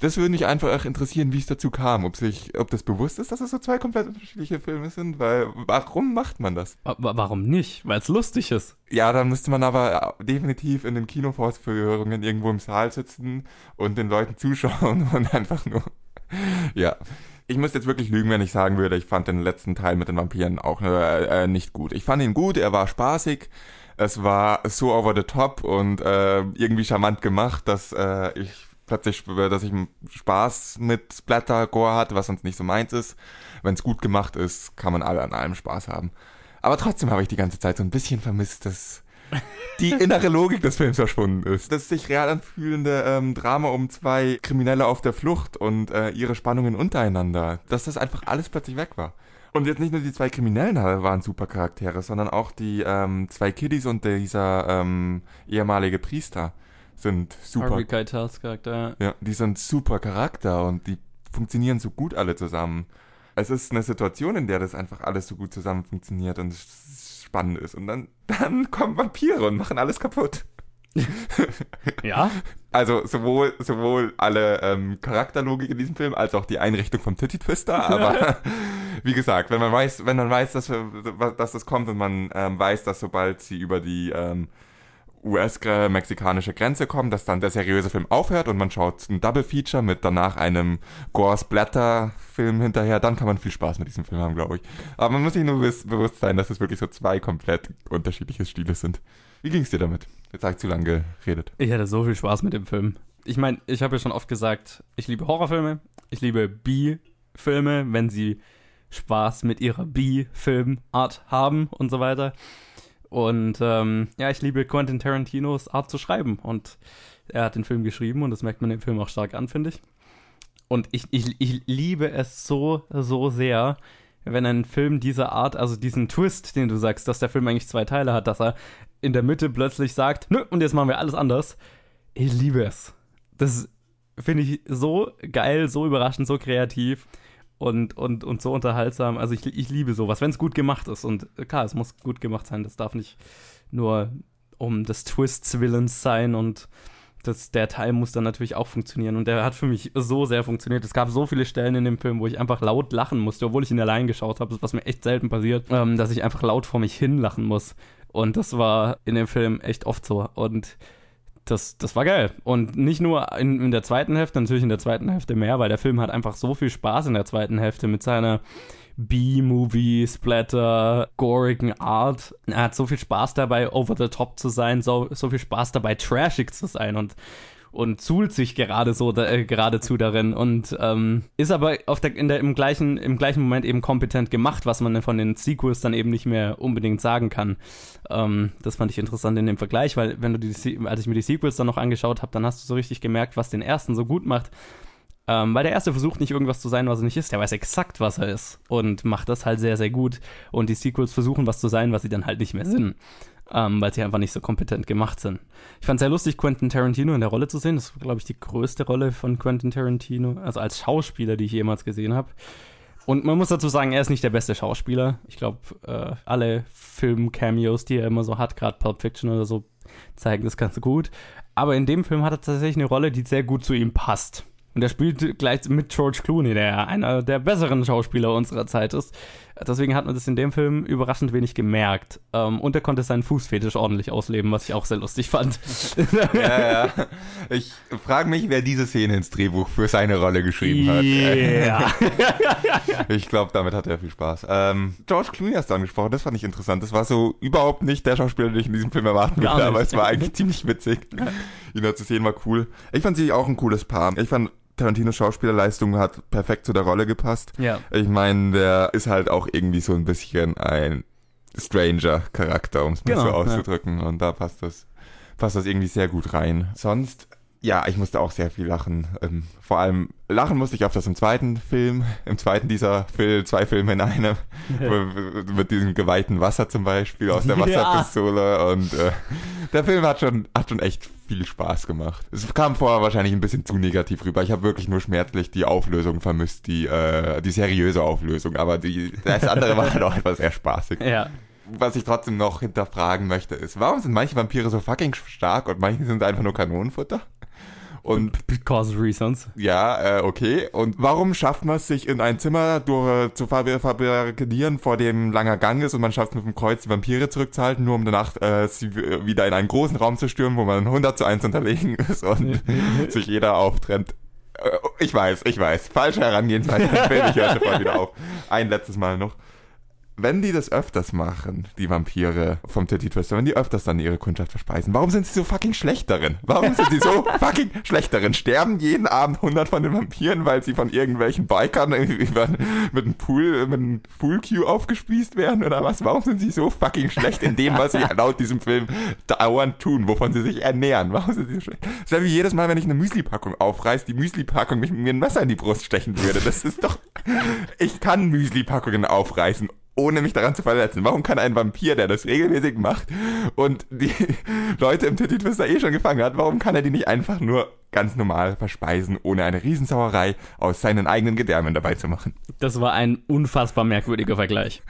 S1: das würde mich einfach interessieren, wie es dazu kam. Ob sich, ob das bewusst ist, dass es so zwei komplett unterschiedliche Filme sind, weil, warum macht man das?
S2: Aber warum nicht? Weil es lustig ist.
S1: Ja, dann müsste man aber definitiv in den Kinovorführungen irgendwo im Saal sitzen und den Leuten zuschauen [laughs] und einfach nur. Ja. Ich müsste jetzt wirklich lügen, wenn ich sagen würde, ich fand den letzten Teil mit den Vampiren auch äh, äh, nicht gut. Ich fand ihn gut, er war spaßig, es war so over the top und äh, irgendwie charmant gemacht, dass äh, ich plötzlich, dass ich Spaß mit Splatter Gore hatte, was sonst nicht so meins ist. Wenn es gut gemacht ist, kann man alle an allem Spaß haben. Aber trotzdem habe ich die ganze Zeit so ein bisschen vermisst, dass [laughs] die innere Logik des Films verschwunden ist. Das sich real anfühlende ähm, Drama um zwei Kriminelle auf der Flucht und äh, ihre Spannungen untereinander, dass das einfach alles plötzlich weg war. Und jetzt nicht nur die zwei Kriminellen waren super Charaktere, sondern auch die ähm, zwei Kiddies und dieser ähm, ehemalige Priester sind super.
S2: Harvey Keitels Charakter.
S1: Ja, die sind super Charakter und die funktionieren so gut alle zusammen. Es ist eine Situation, in der das einfach alles so gut zusammen funktioniert und es spannend ist. Und dann, [laughs] dann kommen Vampire und machen alles kaputt. [laughs]
S2: Ja?
S1: Also sowohl, sowohl alle ähm, Charakterlogik in diesem Film als auch die Einrichtung vom Titty Twister, [laughs] aber wie gesagt, wenn man weiß, wenn man weiß, dass, wir- dass das kommt und man ähm, weiß, dass sobald sie über die ähm, US-mexikanische Grenze kommen, dass dann der seriöse Film aufhört und man schaut ein Double Feature mit danach einem Gore-Splatter-Film hinterher, dann kann man viel Spaß mit diesem Film haben, glaube ich. Aber man muss sich nur bewusst sein, dass es wirklich so zwei komplett unterschiedliche Stile sind. Wie ging's dir damit? Jetzt habe ich zu lange geredet.
S2: Ich hatte so viel Spaß mit dem Film. Ich meine, ich habe ja schon oft gesagt, ich liebe Horrorfilme, ich liebe B-Filme, wenn sie Spaß mit ihrer B-Filmart haben und so weiter. Und ähm, ja, ich liebe Quentin Tarantinos Art zu schreiben. Und er hat den Film geschrieben und das merkt man dem Film auch stark an, finde ich. Und ich, ich, ich liebe es so, so sehr, wenn ein Film dieser Art, also diesen Twist, den du sagst, dass der Film eigentlich zwei Teile hat, dass er in der Mitte plötzlich sagt, nö, und jetzt machen wir alles anders. Ich liebe es. Das finde ich so geil, so überraschend, so kreativ und, und, und so unterhaltsam. Also ich, ich liebe sowas, wenn es gut gemacht ist. Und klar, es muss gut gemacht sein. Das darf nicht nur um des Twists Willens sein und das, der Teil muss dann natürlich auch funktionieren. Und der hat für mich so sehr funktioniert. Es gab so viele Stellen in dem Film, wo ich einfach laut lachen musste, obwohl ich ihn allein geschaut habe, was mir echt selten passiert, ähm, dass ich einfach laut vor mich hin lachen muss. Und das war in dem Film echt oft so. Und das, das war geil. Und nicht nur in, in der zweiten Hälfte, natürlich in der zweiten Hälfte mehr, weil der Film hat einfach so viel Spaß in der zweiten Hälfte mit seiner B-Movie, Splatter, gorigen Art. Er hat so viel Spaß dabei, over the top zu sein, so, so viel Spaß dabei, trashig zu sein und und zuhlt sich gerade so da, äh, geradezu darin und ähm, ist aber auf der, in der, im, gleichen, im gleichen Moment eben kompetent gemacht, was man von den Sequels dann eben nicht mehr unbedingt sagen kann. Ähm, das fand ich interessant in dem Vergleich, weil wenn du die, als ich mir die Sequels dann noch angeschaut habe, dann hast du so richtig gemerkt, was den ersten so gut macht. Ähm, weil der erste versucht nicht irgendwas zu sein, was er nicht ist. Der weiß exakt, was er ist und macht das halt sehr, sehr gut. Und die Sequels versuchen was zu sein, was sie dann halt nicht mehr sind ähm, weil sie einfach nicht so kompetent gemacht sind. Ich fand es sehr lustig, Quentin Tarantino in der Rolle zu sehen. Das war, glaube ich, die größte Rolle von Quentin Tarantino, also als Schauspieler, die ich jemals gesehen habe. Und man muss dazu sagen, er ist nicht der beste Schauspieler. Ich glaube, äh, alle Film-Cameos, die er immer so hat, gerade Pulp Fiction oder so, zeigen das ganz gut. Aber in dem Film hat er tatsächlich eine Rolle, die sehr gut zu ihm passt. Und er spielt gleich mit George Clooney, der einer der besseren Schauspieler unserer Zeit ist. Deswegen hat man das in dem Film überraschend wenig gemerkt. Ähm, und er konnte seinen Fußfetisch ordentlich ausleben, was ich auch sehr lustig fand. [laughs]
S1: ja, ja. Ich frage mich, wer diese Szene ins Drehbuch für seine Rolle geschrieben hat. Yeah. [laughs] ich glaube, damit hat er viel Spaß. Ähm, George Clooney hast du angesprochen, das fand ich interessant. Das war so überhaupt nicht der Schauspieler, den ich in diesem Film erwarten würde, aber es war eigentlich [laughs] ziemlich witzig. Ihn da zu sehen war cool. Ich fand sie auch ein cooles Paar. Ich fand Tarantinos Schauspielerleistung hat perfekt zu der Rolle gepasst.
S2: Ja.
S1: Ich meine, der ist halt auch irgendwie so ein bisschen ein Stranger-Charakter, um es mal genau, so auszudrücken. Ja. Und da passt das, passt das irgendwie sehr gut rein. Sonst ja, ich musste auch sehr viel lachen. Ähm, vor allem lachen musste ich auf das im zweiten Film, im zweiten dieser Film, zwei Filme [laughs] in einem, mit diesem geweihten Wasser zum Beispiel aus der [laughs] Wasserpistole. Ja. Und äh, der Film hat schon, hat schon echt viel Spaß gemacht. Es kam vorher wahrscheinlich ein bisschen zu negativ rüber. Ich habe wirklich nur schmerzlich die Auflösung vermisst, die, äh, die seriöse Auflösung. Aber die, das andere war [laughs] halt auch etwas sehr spaßig.
S2: Ja
S1: was ich trotzdem noch hinterfragen möchte, ist, warum sind manche Vampire so fucking stark und manche sind einfach nur Kanonenfutter?
S2: Und because reasons.
S1: Ja, äh, okay. Und warum schafft man es sich in ein Zimmer durch, zu verbarrikadieren, vor dem langer Gang ist und man schafft es mit dem Kreuz die Vampire zurückzuhalten, nur um danach äh, sie wieder in einen großen Raum zu stürmen, wo man 100 zu 1 unterlegen ist und [laughs] sich jeder auftrennt. Äh, ich weiß, ich weiß. Falsche Herangehensweise. [laughs] Ich höre sofort wieder auf. Ein letztes Mal noch wenn die das öfters machen, die Vampire vom Titty Twister, wenn die öfters dann ihre Kundschaft verspeisen, warum sind sie so fucking schlecht darin? Warum sind sie so [laughs] fucking schlecht darin? Sterben jeden Abend 100 von den Vampiren, weil sie von irgendwelchen Bikern über, mit einem Pool, mit einem Pool-Cue aufgespießt werden oder was? Warum sind sie so fucking schlecht in dem, was sie [laughs] laut diesem Film dauernd tun, wovon sie sich ernähren? Warum sind sie so schlecht? Das wäre wie jedes Mal, wenn ich eine Müsli-Packung aufreiß, die Müsli-Packung mich mit mir ein Messer in die Brust stechen würde. Das ist doch, ich kann Müsli-Packungen aufreißen ohne mich daran zu verletzen. Warum kann ein Vampir, der das regelmäßig macht und die [laughs] Leute im Titty Twister eh schon gefangen hat, warum kann er die nicht einfach nur ganz normal verspeisen, ohne eine Riesensauerei aus seinen eigenen Gedärmen dabei zu machen?
S2: Das war ein unfassbar merkwürdiger Vergleich.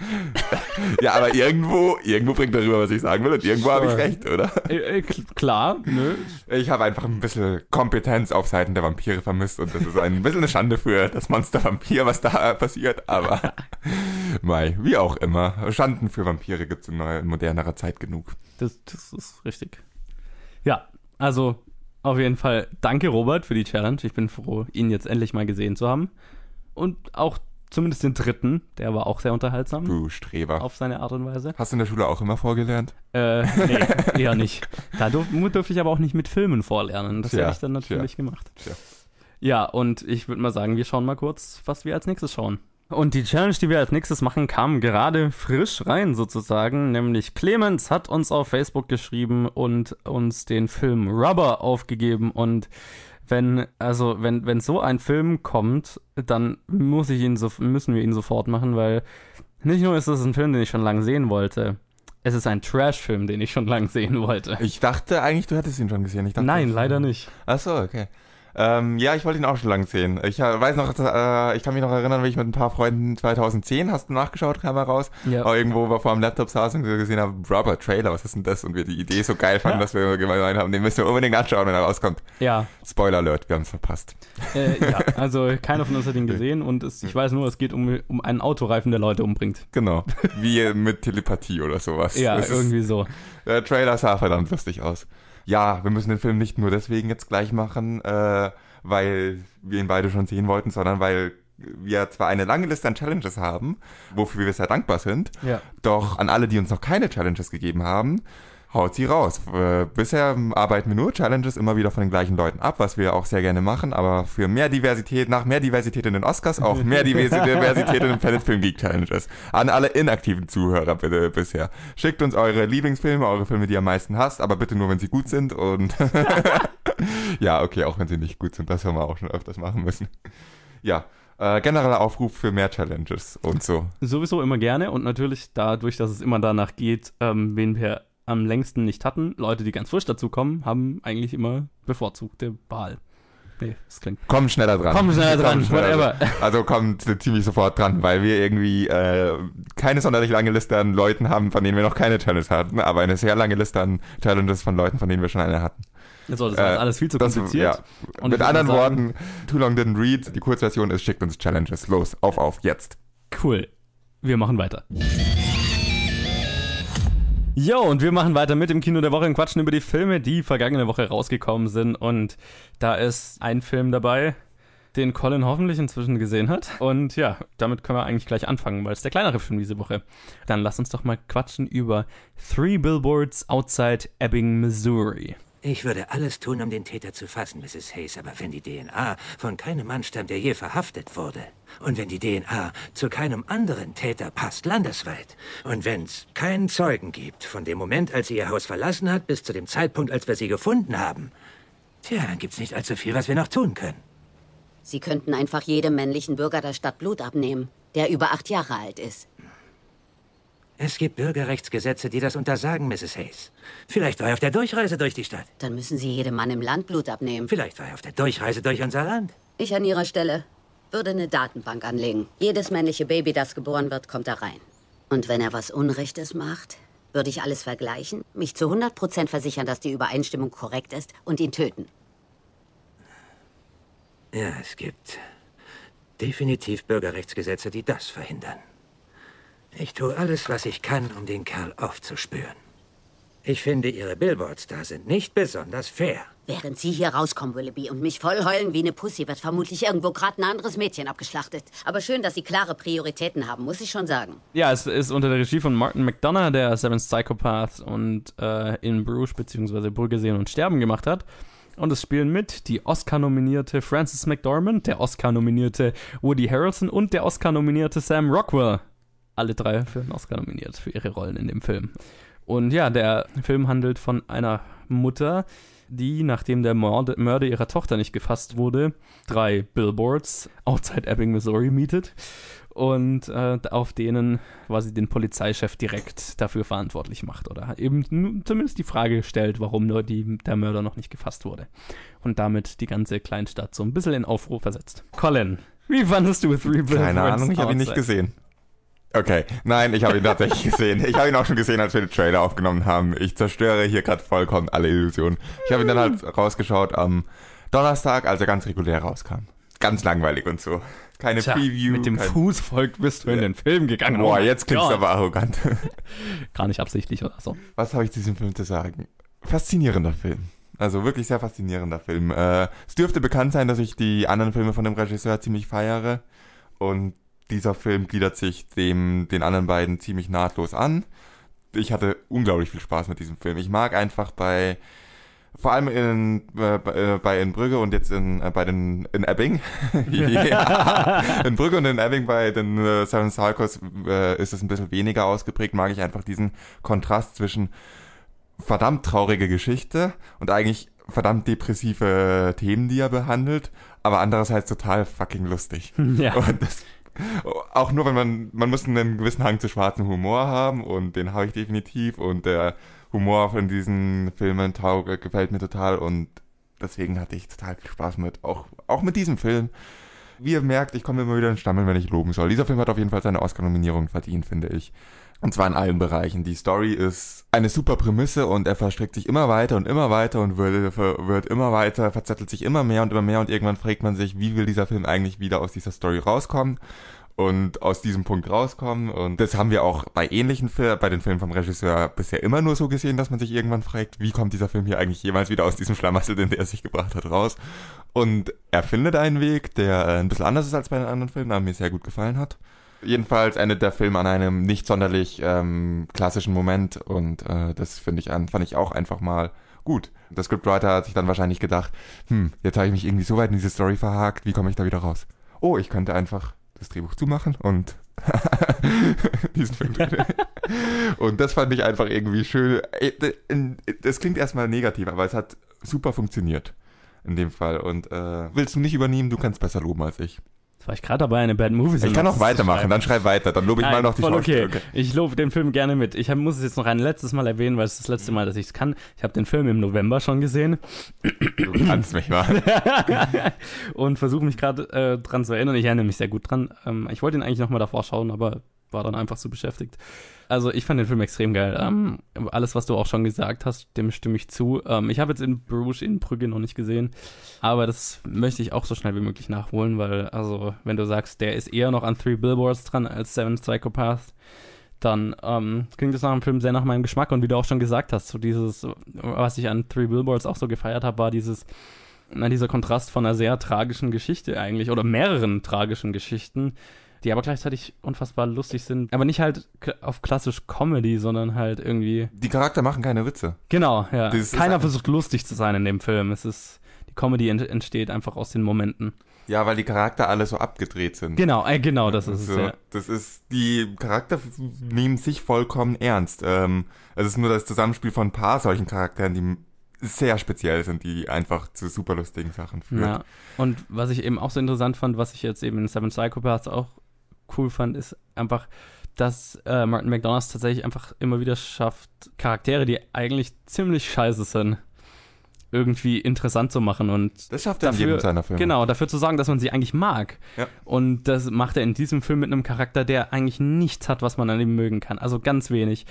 S2: [laughs]
S1: ja, aber irgendwo, irgendwo bringt darüber, was ich sagen will und irgendwo habe ich recht, oder?
S2: Äh, äh, klar, nö.
S1: Ich habe einfach ein bisschen Kompetenz auf Seiten der Vampire vermisst und das ist ein bisschen eine Schande für das Monster Vampir, was da passiert, aber [laughs] mei, wie auch immer. Schanden für Vampire gibt es in, in modernerer Zeit genug.
S2: Das, das ist richtig. Ja, also auf jeden Fall danke Robert für die Challenge. Ich bin froh, ihn jetzt endlich mal gesehen zu haben. Und auch zumindest den dritten, der war auch sehr unterhaltsam.
S1: Du Streber.
S2: Auf seine Art und Weise.
S1: Hast du in der Schule auch immer vorgelernt?
S2: Äh, nee, [laughs] eher nicht. Da durf, durfte ich aber auch nicht mit Filmen vorlernen. Das hätte ich dann natürlich tja, gemacht. Tja. Ja, und ich würde mal sagen, wir schauen mal kurz, was wir als nächstes schauen. Und die Challenge, die wir als nächstes machen, kam gerade frisch rein sozusagen, nämlich Clemens hat uns auf Facebook geschrieben und uns den Film Rubber aufgegeben und wenn, also wenn, wenn so ein Film kommt, dann muss ich ihn so, müssen wir ihn sofort machen, weil nicht nur ist es ein Film, den ich schon lange sehen wollte, es ist ein Trash-Film, den ich schon lange sehen wollte.
S1: Ich dachte eigentlich, du hättest ihn schon gesehen. Dachte,
S2: Nein, leider nicht.
S1: Ach so, okay. Ähm, ja, ich wollte ihn auch schon lange sehen. Ich äh, weiß noch, äh, ich kann mich noch erinnern, wie ich mit ein paar Freunden 2010, hast du nachgeschaut, kam er raus, ja. auch irgendwo war vor dem Laptop saß und gesehen haben, Rubber Trailer, was ist denn das? Und wir die Idee so geil fanden, ja. dass wir gemeint haben, den müssen wir unbedingt anschauen, wenn er rauskommt.
S2: Ja.
S1: Spoiler Alert, wir haben es verpasst.
S2: Äh, ja, also keiner von uns hat ihn gesehen [laughs] und es, ich weiß nur, es geht um, um einen Autoreifen, der Leute umbringt.
S1: Genau. [laughs] Wie mit Telepathie oder sowas.
S2: Ja, das irgendwie ist, so.
S1: Der Trailer sah verdammt lustig aus. Ja, wir müssen den Film nicht nur deswegen jetzt gleich machen, äh, weil wir ihn beide schon sehen wollten, sondern weil wir zwar eine lange Liste an Challenges haben, wofür wir sehr dankbar sind,
S2: Ja.
S1: doch an alle, die uns noch keine Challenges gegeben haben, haut sie raus. Äh, Bisher arbeiten wir nur Challenges immer wieder von den gleichen Leuten ab, was wir auch sehr gerne machen, aber für mehr Diversität, nach mehr Diversität in den Oscars auch [laughs] mehr Diversi- Diversität in den Planet Film Geek Challenges. An alle inaktiven Zuhörer bitte bisher. Schickt uns eure Lieblingsfilme, eure Filme, die ihr am meisten hasst, aber bitte nur, wenn sie gut sind und [laughs] [laughs] ja, okay, auch wenn sie nicht gut sind, das haben wir auch schon öfters machen müssen. Ja, äh, genereller Aufruf für mehr Challenges und so.
S2: Sowieso immer gerne und natürlich dadurch, dass es immer danach geht, ähm, wen wir am längsten nicht hatten, Leute, die ganz frisch dazukommen, haben eigentlich immer bevorzugte Wahl. Nee, das klingt.
S1: Komm schneller dran.
S2: Komm schneller dran, whatever.
S1: dran. Also kommt ziemlich sofort dran, weil wir irgendwie äh, keine sonderlich lange Liste an Leuten haben, von denen wir noch keine Challenge hatten, aber eine sehr lange Liste an Challenges von Leuten, von denen wir schon eine hatten.
S2: Also, das war
S1: Äh,
S2: alles viel zu
S1: Das,
S2: kompliziert.
S1: ja.
S2: Und
S1: Mit anderen
S2: sagen-
S1: Worten, Too Long Didn't Read, die Kurzversion ist, schickt uns Challenges. Los, auf, auf, jetzt.
S2: Cool. Wir machen weiter. Jo, und wir machen weiter mit dem Kino der Woche und quatschen über die Filme, die vergangene Woche rausgekommen sind. Und da ist ein Film dabei, den Colin hoffentlich inzwischen gesehen hat. Und ja, damit können wir eigentlich gleich anfangen, weil es der kleinere Film diese Woche. Dann lass uns doch mal quatschen über Three Billboards Outside Ebbing, Missouri.
S3: Ich würde alles tun, um den Täter zu fassen, Mrs. Hayes, aber wenn die DNA von keinem Mann stammt, der je verhaftet wurde, und wenn die DNA zu keinem anderen Täter passt, landesweit, und wenn es keinen Zeugen gibt, von dem Moment, als sie ihr Haus verlassen hat, bis zu dem Zeitpunkt, als wir sie gefunden haben, tja, dann gibt's nicht allzu viel, was wir noch tun können.
S4: Sie könnten einfach jedem männlichen Bürger der Stadt Blut abnehmen, der über acht Jahre alt ist.
S3: Es gibt Bürgerrechtsgesetze, die das untersagen, Mrs. Hayes. Vielleicht war er auf der Durchreise durch die Stadt.
S4: Dann müssen Sie jedem Mann im Land Blut abnehmen.
S3: Vielleicht war er auf der Durchreise durch unser Land.
S4: Ich an Ihrer Stelle würde eine Datenbank anlegen. Jedes männliche Baby, das geboren wird, kommt da rein. Und wenn er was Unrechtes macht, würde ich alles vergleichen, mich zu 100 Prozent versichern, dass die Übereinstimmung korrekt ist und ihn töten.
S3: Ja, es gibt definitiv Bürgerrechtsgesetze, die das verhindern. Ich tue alles, was ich kann, um den Kerl aufzuspüren. Ich finde, Ihre Billboards da sind nicht besonders fair.
S4: Während Sie hier rauskommen, Willoughby, und mich voll heulen wie eine Pussy, wird vermutlich irgendwo gerade ein anderes Mädchen abgeschlachtet. Aber schön, dass Sie klare Prioritäten haben, muss ich schon sagen.
S2: Ja, es ist unter der Regie von Martin McDonough, der Seventh Psychopath und äh, in Bruges bzw. Brügge sehen und sterben gemacht hat. Und es spielen mit die Oscar-nominierte Frances McDormand, der Oscar-nominierte Woody Harrelson und der Oscar-nominierte Sam Rockwell. Alle drei für einen Oscar nominiert für ihre Rollen in dem Film. Und ja, der Film handelt von einer Mutter, die, nachdem der Mord Mörder ihrer Tochter nicht gefasst wurde, drei Billboards outside Ebbing, Missouri mietet und äh, auf denen quasi den Polizeichef direkt dafür verantwortlich macht oder eben zumindest die Frage stellt, warum nur die, der Mörder noch nicht gefasst wurde. Und damit die ganze Kleinstadt so ein bisschen in Aufruhr versetzt. Colin, wie fandest du Three Billboards?
S1: Keine Ahnung, ich habe ihn nicht gesehen. Okay, nein, ich habe ihn tatsächlich gesehen. Ich habe ihn auch schon gesehen, als wir den Trailer aufgenommen haben. Ich zerstöre hier gerade vollkommen alle Illusionen. Ich habe ihn dann halt rausgeschaut am Donnerstag, als er ganz regulär rauskam. Ganz langweilig und so. Keine
S2: Tja,
S1: Preview.
S2: mit dem
S1: kein
S2: Fußvolk bist du in den Film gegangen.
S1: Boah,
S2: Oh
S1: jetzt klingt's
S2: Gott.
S1: aber arrogant. [laughs]
S2: Gar nicht absichtlich oder so.
S1: Was habe ich zu diesem Film zu sagen? Faszinierender Film. Also wirklich sehr faszinierender Film. Äh, es dürfte bekannt sein, dass ich die anderen Filme von dem Regisseur ziemlich feiere. Und dieser Film gliedert sich dem, den anderen beiden ziemlich nahtlos an. Ich hatte unglaublich viel Spaß mit diesem Film. Ich mag einfach bei, vor allem in, äh, bei, äh, in Brügge und jetzt in, äh, bei den, in Ebbing. [laughs] [laughs] ja. In Brügge und in Ebbing bei den äh, Seven Circus äh, ist es ein bisschen weniger ausgeprägt. Mag ich einfach diesen Kontrast zwischen verdammt traurige Geschichte und eigentlich verdammt depressive Themen, die er behandelt, aber andererseits total fucking lustig. [laughs]
S2: Ja.
S1: Und das, auch nur, wenn man, man muss einen gewissen Hang zu schwarzem Humor haben und den habe ich definitiv und der Humor von diesen Filmen taug, gefällt mir total und deswegen hatte ich total viel Spaß mit, auch, auch mit diesem Film. Wie ihr merkt, ich komme immer wieder in Stammeln, wenn ich loben soll. Dieser Film hat auf jeden Fall seine Oscar-Nominierung verdient, finde ich. Und zwar in allen Bereichen. Die Story ist eine super Prämisse und er verstrickt sich immer weiter und immer weiter und wird, wird immer weiter, verzettelt sich immer mehr und immer mehr und irgendwann fragt man sich, wie will dieser Film eigentlich wieder aus dieser Story rauskommen? und aus diesem Punkt rauskommen. Und das haben wir auch bei ähnlichen Filmen, bei den Filmen vom Regisseur bisher immer nur so gesehen, dass man sich irgendwann fragt, wie kommt dieser Film hier eigentlich jemals wieder aus diesem Schlamassel, den der sich gebracht hat, raus. Und er findet einen Weg, der äh, ein bisschen anders ist als bei den anderen Filmen, der mir sehr gut gefallen hat. Jedenfalls endet der Film an einem nicht sonderlich ähm, klassischen Moment und äh, das finde ich an, fand ich auch einfach mal gut. Der Scriptwriter hat sich dann wahrscheinlich gedacht, hm, jetzt habe ich mich irgendwie so weit in diese Story verhakt, wie komme ich da wieder raus? Oh, ich könnte einfach das Drehbuch zumachen und [laughs] diesen Film drehen. und das fand ich einfach irgendwie schön. Äh, das klingt erstmal negativ, aber es hat super funktioniert in dem Fall. Und äh, willst du nicht übernehmen, du kannst besser loben als ich.
S2: Jetzt war ich gerade dabei, eine Bad Movie
S1: Ich kann auch weitermachen, dann schreib weiter. Dann lobe ich
S2: Nein,
S1: mal noch die
S2: voll okay.
S1: okay.
S2: Ich lobe den Film gerne mit. Ich hab, muss es jetzt noch ein letztes Mal erwähnen, weil es ist das letzte Mal, dass ich es kann. Ich habe den Film im November schon gesehen
S1: Du kannst mich mal. [laughs]
S2: und versuche mich gerade äh, dran zu erinnern. Ich erinnere mich sehr gut dran. Ähm, ich wollte ihn eigentlich noch mal davor schauen, aber war dann einfach so beschäftigt. Also ich fand den Film extrem geil. Ähm, alles, was du auch schon gesagt hast, dem stimme ich zu. Ähm, ich habe jetzt in Bruges in Brügge noch nicht gesehen, aber das möchte ich auch so schnell wie möglich nachholen, weil, also, wenn du sagst, der ist eher noch an Three Billboards dran als Seven Psychopaths, dann ähm, klingt das nach einem Film sehr nach meinem Geschmack. Und wie du auch schon gesagt hast, so dieses, was ich an Three Billboards auch so gefeiert habe, war dieses, na, dieser Kontrast von einer sehr tragischen Geschichte eigentlich oder mehreren tragischen Geschichten die aber gleichzeitig unfassbar lustig sind. Aber nicht halt auf klassisch Comedy, sondern halt irgendwie.
S1: Die Charakter machen keine Witze.
S2: Genau, ja.
S1: Das
S2: Keiner
S1: ein-
S2: versucht lustig zu sein in dem Film. Es ist, die Comedy ent entsteht einfach aus den Momenten.
S1: Ja, weil die Charakter alle so abgedreht sind.
S2: Genau, äh, genau, das ist es.
S1: so,
S2: Ja.
S1: Das ist, die Charakter nehmen sich vollkommen ernst. Ähm, es ist nur das Zusammenspiel von ein paar solchen Charakteren, die sehr speziell sind, die einfach zu super lustigen Sachen führen.
S2: Ja. Und was ich eben auch so interessant fand, was ich jetzt eben in Seven Psychopaths auch cool fand, ist einfach, dass äh, Martin McDonald tatsächlich einfach immer wieder schafft, Charaktere, die eigentlich ziemlich scheiße sind, irgendwie interessant zu machen und
S1: Das schafft er in jedem seiner Filme.
S2: Genau, dafür zu sorgen, dass man sie eigentlich mag.
S1: Ja.
S2: Und das macht er in diesem Film mit einem Charakter, der eigentlich nichts hat, was man an ihm mögen kann. Also ganz wenig.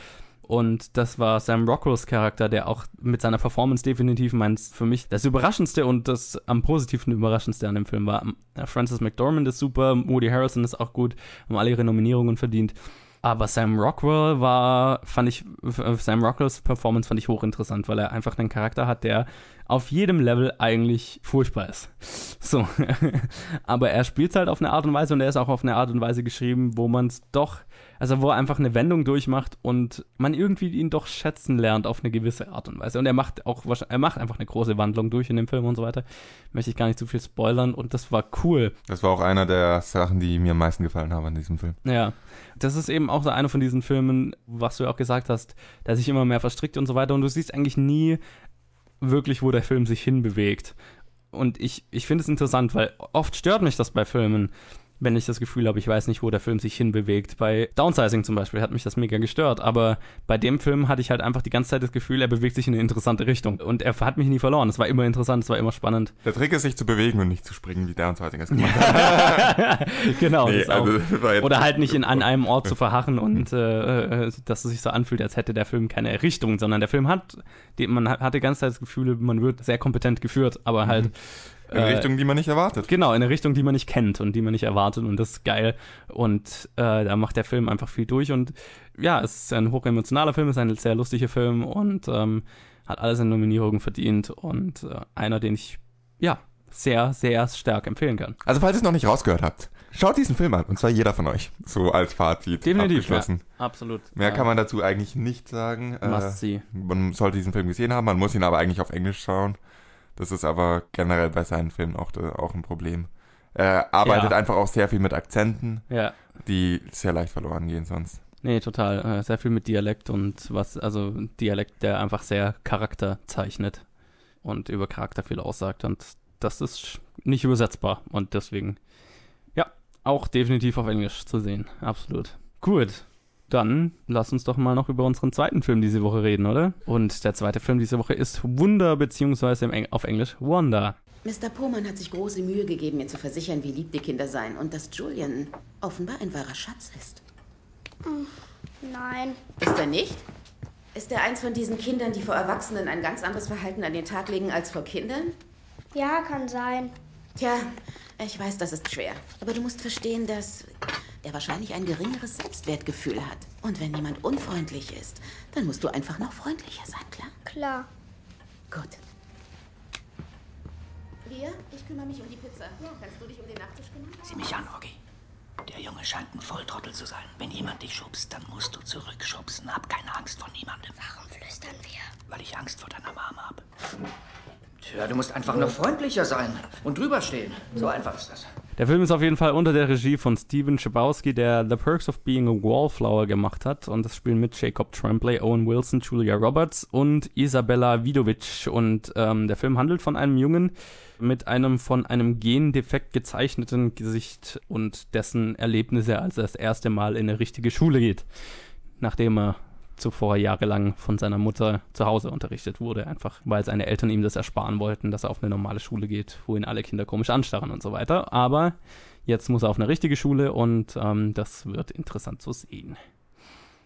S2: Und das war Sam Rockwells Charakter, der auch mit seiner Performance definitiv meins für mich das Überraschendste und das am positivsten Überraschendste an dem Film war. Francis McDormand ist super, Woody Harrelson ist auch gut, haben alle ihre Nominierungen verdient. Aber Sam Rockwell war, fand ich, äh, Sam Rockwells Performance fand ich hochinteressant, weil er einfach einen Charakter hat, der auf jedem Level eigentlich furchtbar ist. [laughs] So. [laughs] Aber er spielt halt auf eine Art und Weise und er ist auch auf eine Art und Weise geschrieben, wo man es doch, also wo er einfach eine Wendung durchmacht und man irgendwie ihn doch schätzen lernt auf eine gewisse Art und Weise. Und er macht auch, er macht einfach eine große Wandlung durch in dem Film und so weiter. Möchte ich gar nicht zu viel spoilern und das war cool.
S1: Das war auch einer der Sachen, die mir am meisten gefallen haben an diesem Film.
S2: Ja, das ist eben auch so einer von diesen Filmen, was du ja auch gesagt hast, der sich immer mehr verstrickt und so weiter und du siehst eigentlich nie wirklich, wo der Film sich hinbewegt. Und ich, ich finde es interessant, weil oft stört mich das bei Filmen, wenn ich das Gefühl habe, ich weiß nicht, wo der Film sich hinbewegt. Bei Downsizing zum Beispiel hat mich das mega gestört, aber bei dem Film hatte ich halt einfach die ganze Zeit das Gefühl, er bewegt sich in eine interessante Richtung. Und er hat mich nie verloren. Es war immer interessant, es war immer spannend.
S1: Der Trick ist, sich zu bewegen und nicht zu springen, wie heute es gemacht [laughs] hat.
S2: genau,
S1: Nee, also,
S2: Oder halt nicht in, an [laughs] einem Ort zu verharren und äh, äh, dass es sich so anfühlt, als hätte der Film keine Richtung, sondern der Film hat, die, man hat- hatte die ganze Zeit das Gefühl, man wird sehr kompetent geführt, aber halt
S1: In
S2: äh,
S1: Richtung, die man nicht erwartet.
S2: Genau, in eine Richtung, die man nicht kennt und die man nicht erwartet und das ist geil. Und äh, da macht der Film einfach viel durch und ja, es ist ein hochemotionaler Film, es ist ein sehr lustiger Film und ähm, hat alle seine Nominierungen verdient und äh, einer, den ich ja sehr, sehr stark empfehlen kann.
S1: Also falls ihr es noch nicht rausgehört habt, schaut diesen Film an. Und zwar jeder von euch. So als Fazit
S2: Definitiv, ja,
S1: abgeschlossen.
S2: absolut.
S1: Mehr
S2: Ja.
S1: kann man dazu eigentlich nicht sagen. Äh,
S2: Must see.
S1: man sollte diesen Film gesehen haben, man muss ihn aber eigentlich auf Englisch schauen. Das ist aber generell bei seinen Filmen auch, äh, auch ein Problem. Er arbeitet
S2: Ja.
S1: einfach auch sehr viel mit Akzenten,
S2: Ja,
S1: die sehr leicht verloren gehen sonst.
S2: nee, total. Äh, sehr viel mit Dialekt und was, also Dialekt, der einfach sehr Charakter zeichnet und über Charakter viel aussagt und das ist nicht übersetzbar und deswegen, ja, auch definitiv auf Englisch zu sehen. Absolut. Gut. Dann lass uns doch mal noch über unseren zweiten Film diese Woche reden, oder? Und der zweite Film diese Woche ist Wunder, beziehungsweise im Eng auf Englisch Wonder.
S5: Mr. Pohmann hat sich große Mühe gegeben, mir zu versichern, wie lieb die Kinder seien und dass Julian offenbar ein wahrer Schatz ist.
S6: Nein.
S5: Ist er nicht? Ist er eins von diesen Kindern, die vor Erwachsenen ein ganz anderes Verhalten an den Tag legen als vor Kindern?
S6: Ja, kann sein.
S5: Tja, ich weiß, das ist schwer. Aber du musst verstehen, dass der wahrscheinlich ein geringeres Selbstwertgefühl hat. Und wenn jemand unfreundlich ist, dann musst du einfach noch freundlicher sein, klar?
S6: Klar.
S5: Gut. Wir, ich kümmere mich um die Pizza. Kannst du dich um den Nachtisch kümmern?
S3: Sieh mich an, Oggi. Der Junge scheint ein Volltrottel zu sein. Wenn jemand dich schubst, dann musst du zurückschubsen. Hab keine Angst vor niemandem.
S6: Warum flüstern wir?
S3: Weil ich Angst vor deiner Mama hab. Tja, du musst einfach nur freundlicher sein und drüber stehen. So einfach ist das.
S2: Der Film ist auf jeden Fall unter der Regie von Steven Schabowski, der The Perks of Being a Wallflower gemacht hat. Und das spielen mit Jacob Tremblay, Owen Wilson, Julia Roberts und Isabella Vidovic. Und ähm, der Film handelt von einem Jungen mit einem von einem Gendefekt gezeichneten Gesicht und dessen Erlebnisse, als er das erste Mal in eine richtige Schule geht. Nachdem er zuvor jahrelang von seiner Mutter zu Hause unterrichtet wurde, einfach weil seine Eltern ihm das ersparen wollten, dass er auf eine normale Schule geht, wo ihn alle Kinder komisch anstarren und so weiter. Aber jetzt muss er auf eine richtige Schule und ähm, das wird interessant zu sehen.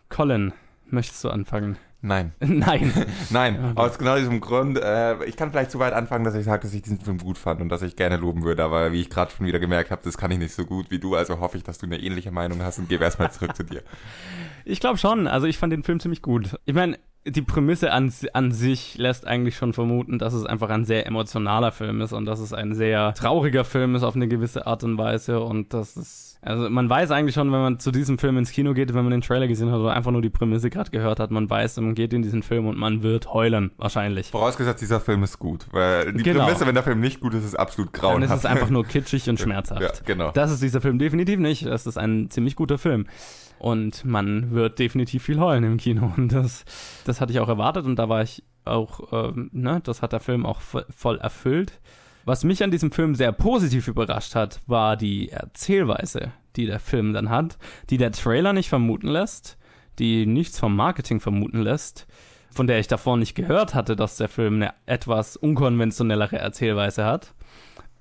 S2: Colin, möchtest du anfangen?
S1: Nein. [laughs]
S2: Nein.
S1: Nein, aus genau diesem Grund. Äh, ich kann vielleicht so weit anfangen, dass ich sage, dass ich diesen Film gut fand und dass ich gerne loben würde. Aber wie ich gerade schon wieder gemerkt habe, das kann ich nicht so gut wie du. Also hoffe ich, dass du eine ähnliche Meinung hast und gebe erstmal zurück zu dir. [laughs]
S2: Ich glaube schon. Also ich fand den Film ziemlich gut. Ich meine, die Prämisse an, an sich lässt eigentlich schon vermuten, dass es einfach ein sehr emotionaler Film ist und dass es ein sehr trauriger Film ist auf eine gewisse Art und Weise und das ist also man weiß eigentlich schon, wenn man zu diesem Film ins Kino geht, wenn man den Trailer gesehen hat oder einfach nur die Prämisse gerade gehört hat, man weiß, man geht in diesen Film und man wird heulen, wahrscheinlich.
S1: Vorausgesetzt, dieser Film ist gut. Weil die
S2: Genau.
S1: Prämisse, wenn der Film nicht gut ist, ist absolut
S2: Dann
S1: grauenhaft.
S2: ist es einfach nur kitschig und [laughs] schmerzhaft.
S1: Ja, genau.
S2: Das ist dieser Film definitiv nicht. Das ist ein ziemlich guter Film. Und man wird definitiv viel heulen im Kino. Und das, das hatte ich auch erwartet und da war ich auch, ähm, ne, das hat der Film auch vo- voll erfüllt. Was mich an diesem Film sehr positiv überrascht hat, war die Erzählweise, die der Film dann hat, die der Trailer nicht vermuten lässt, die nichts vom Marketing vermuten lässt, von der ich davor nicht gehört hatte, dass der Film eine etwas unkonventionellere Erzählweise hat.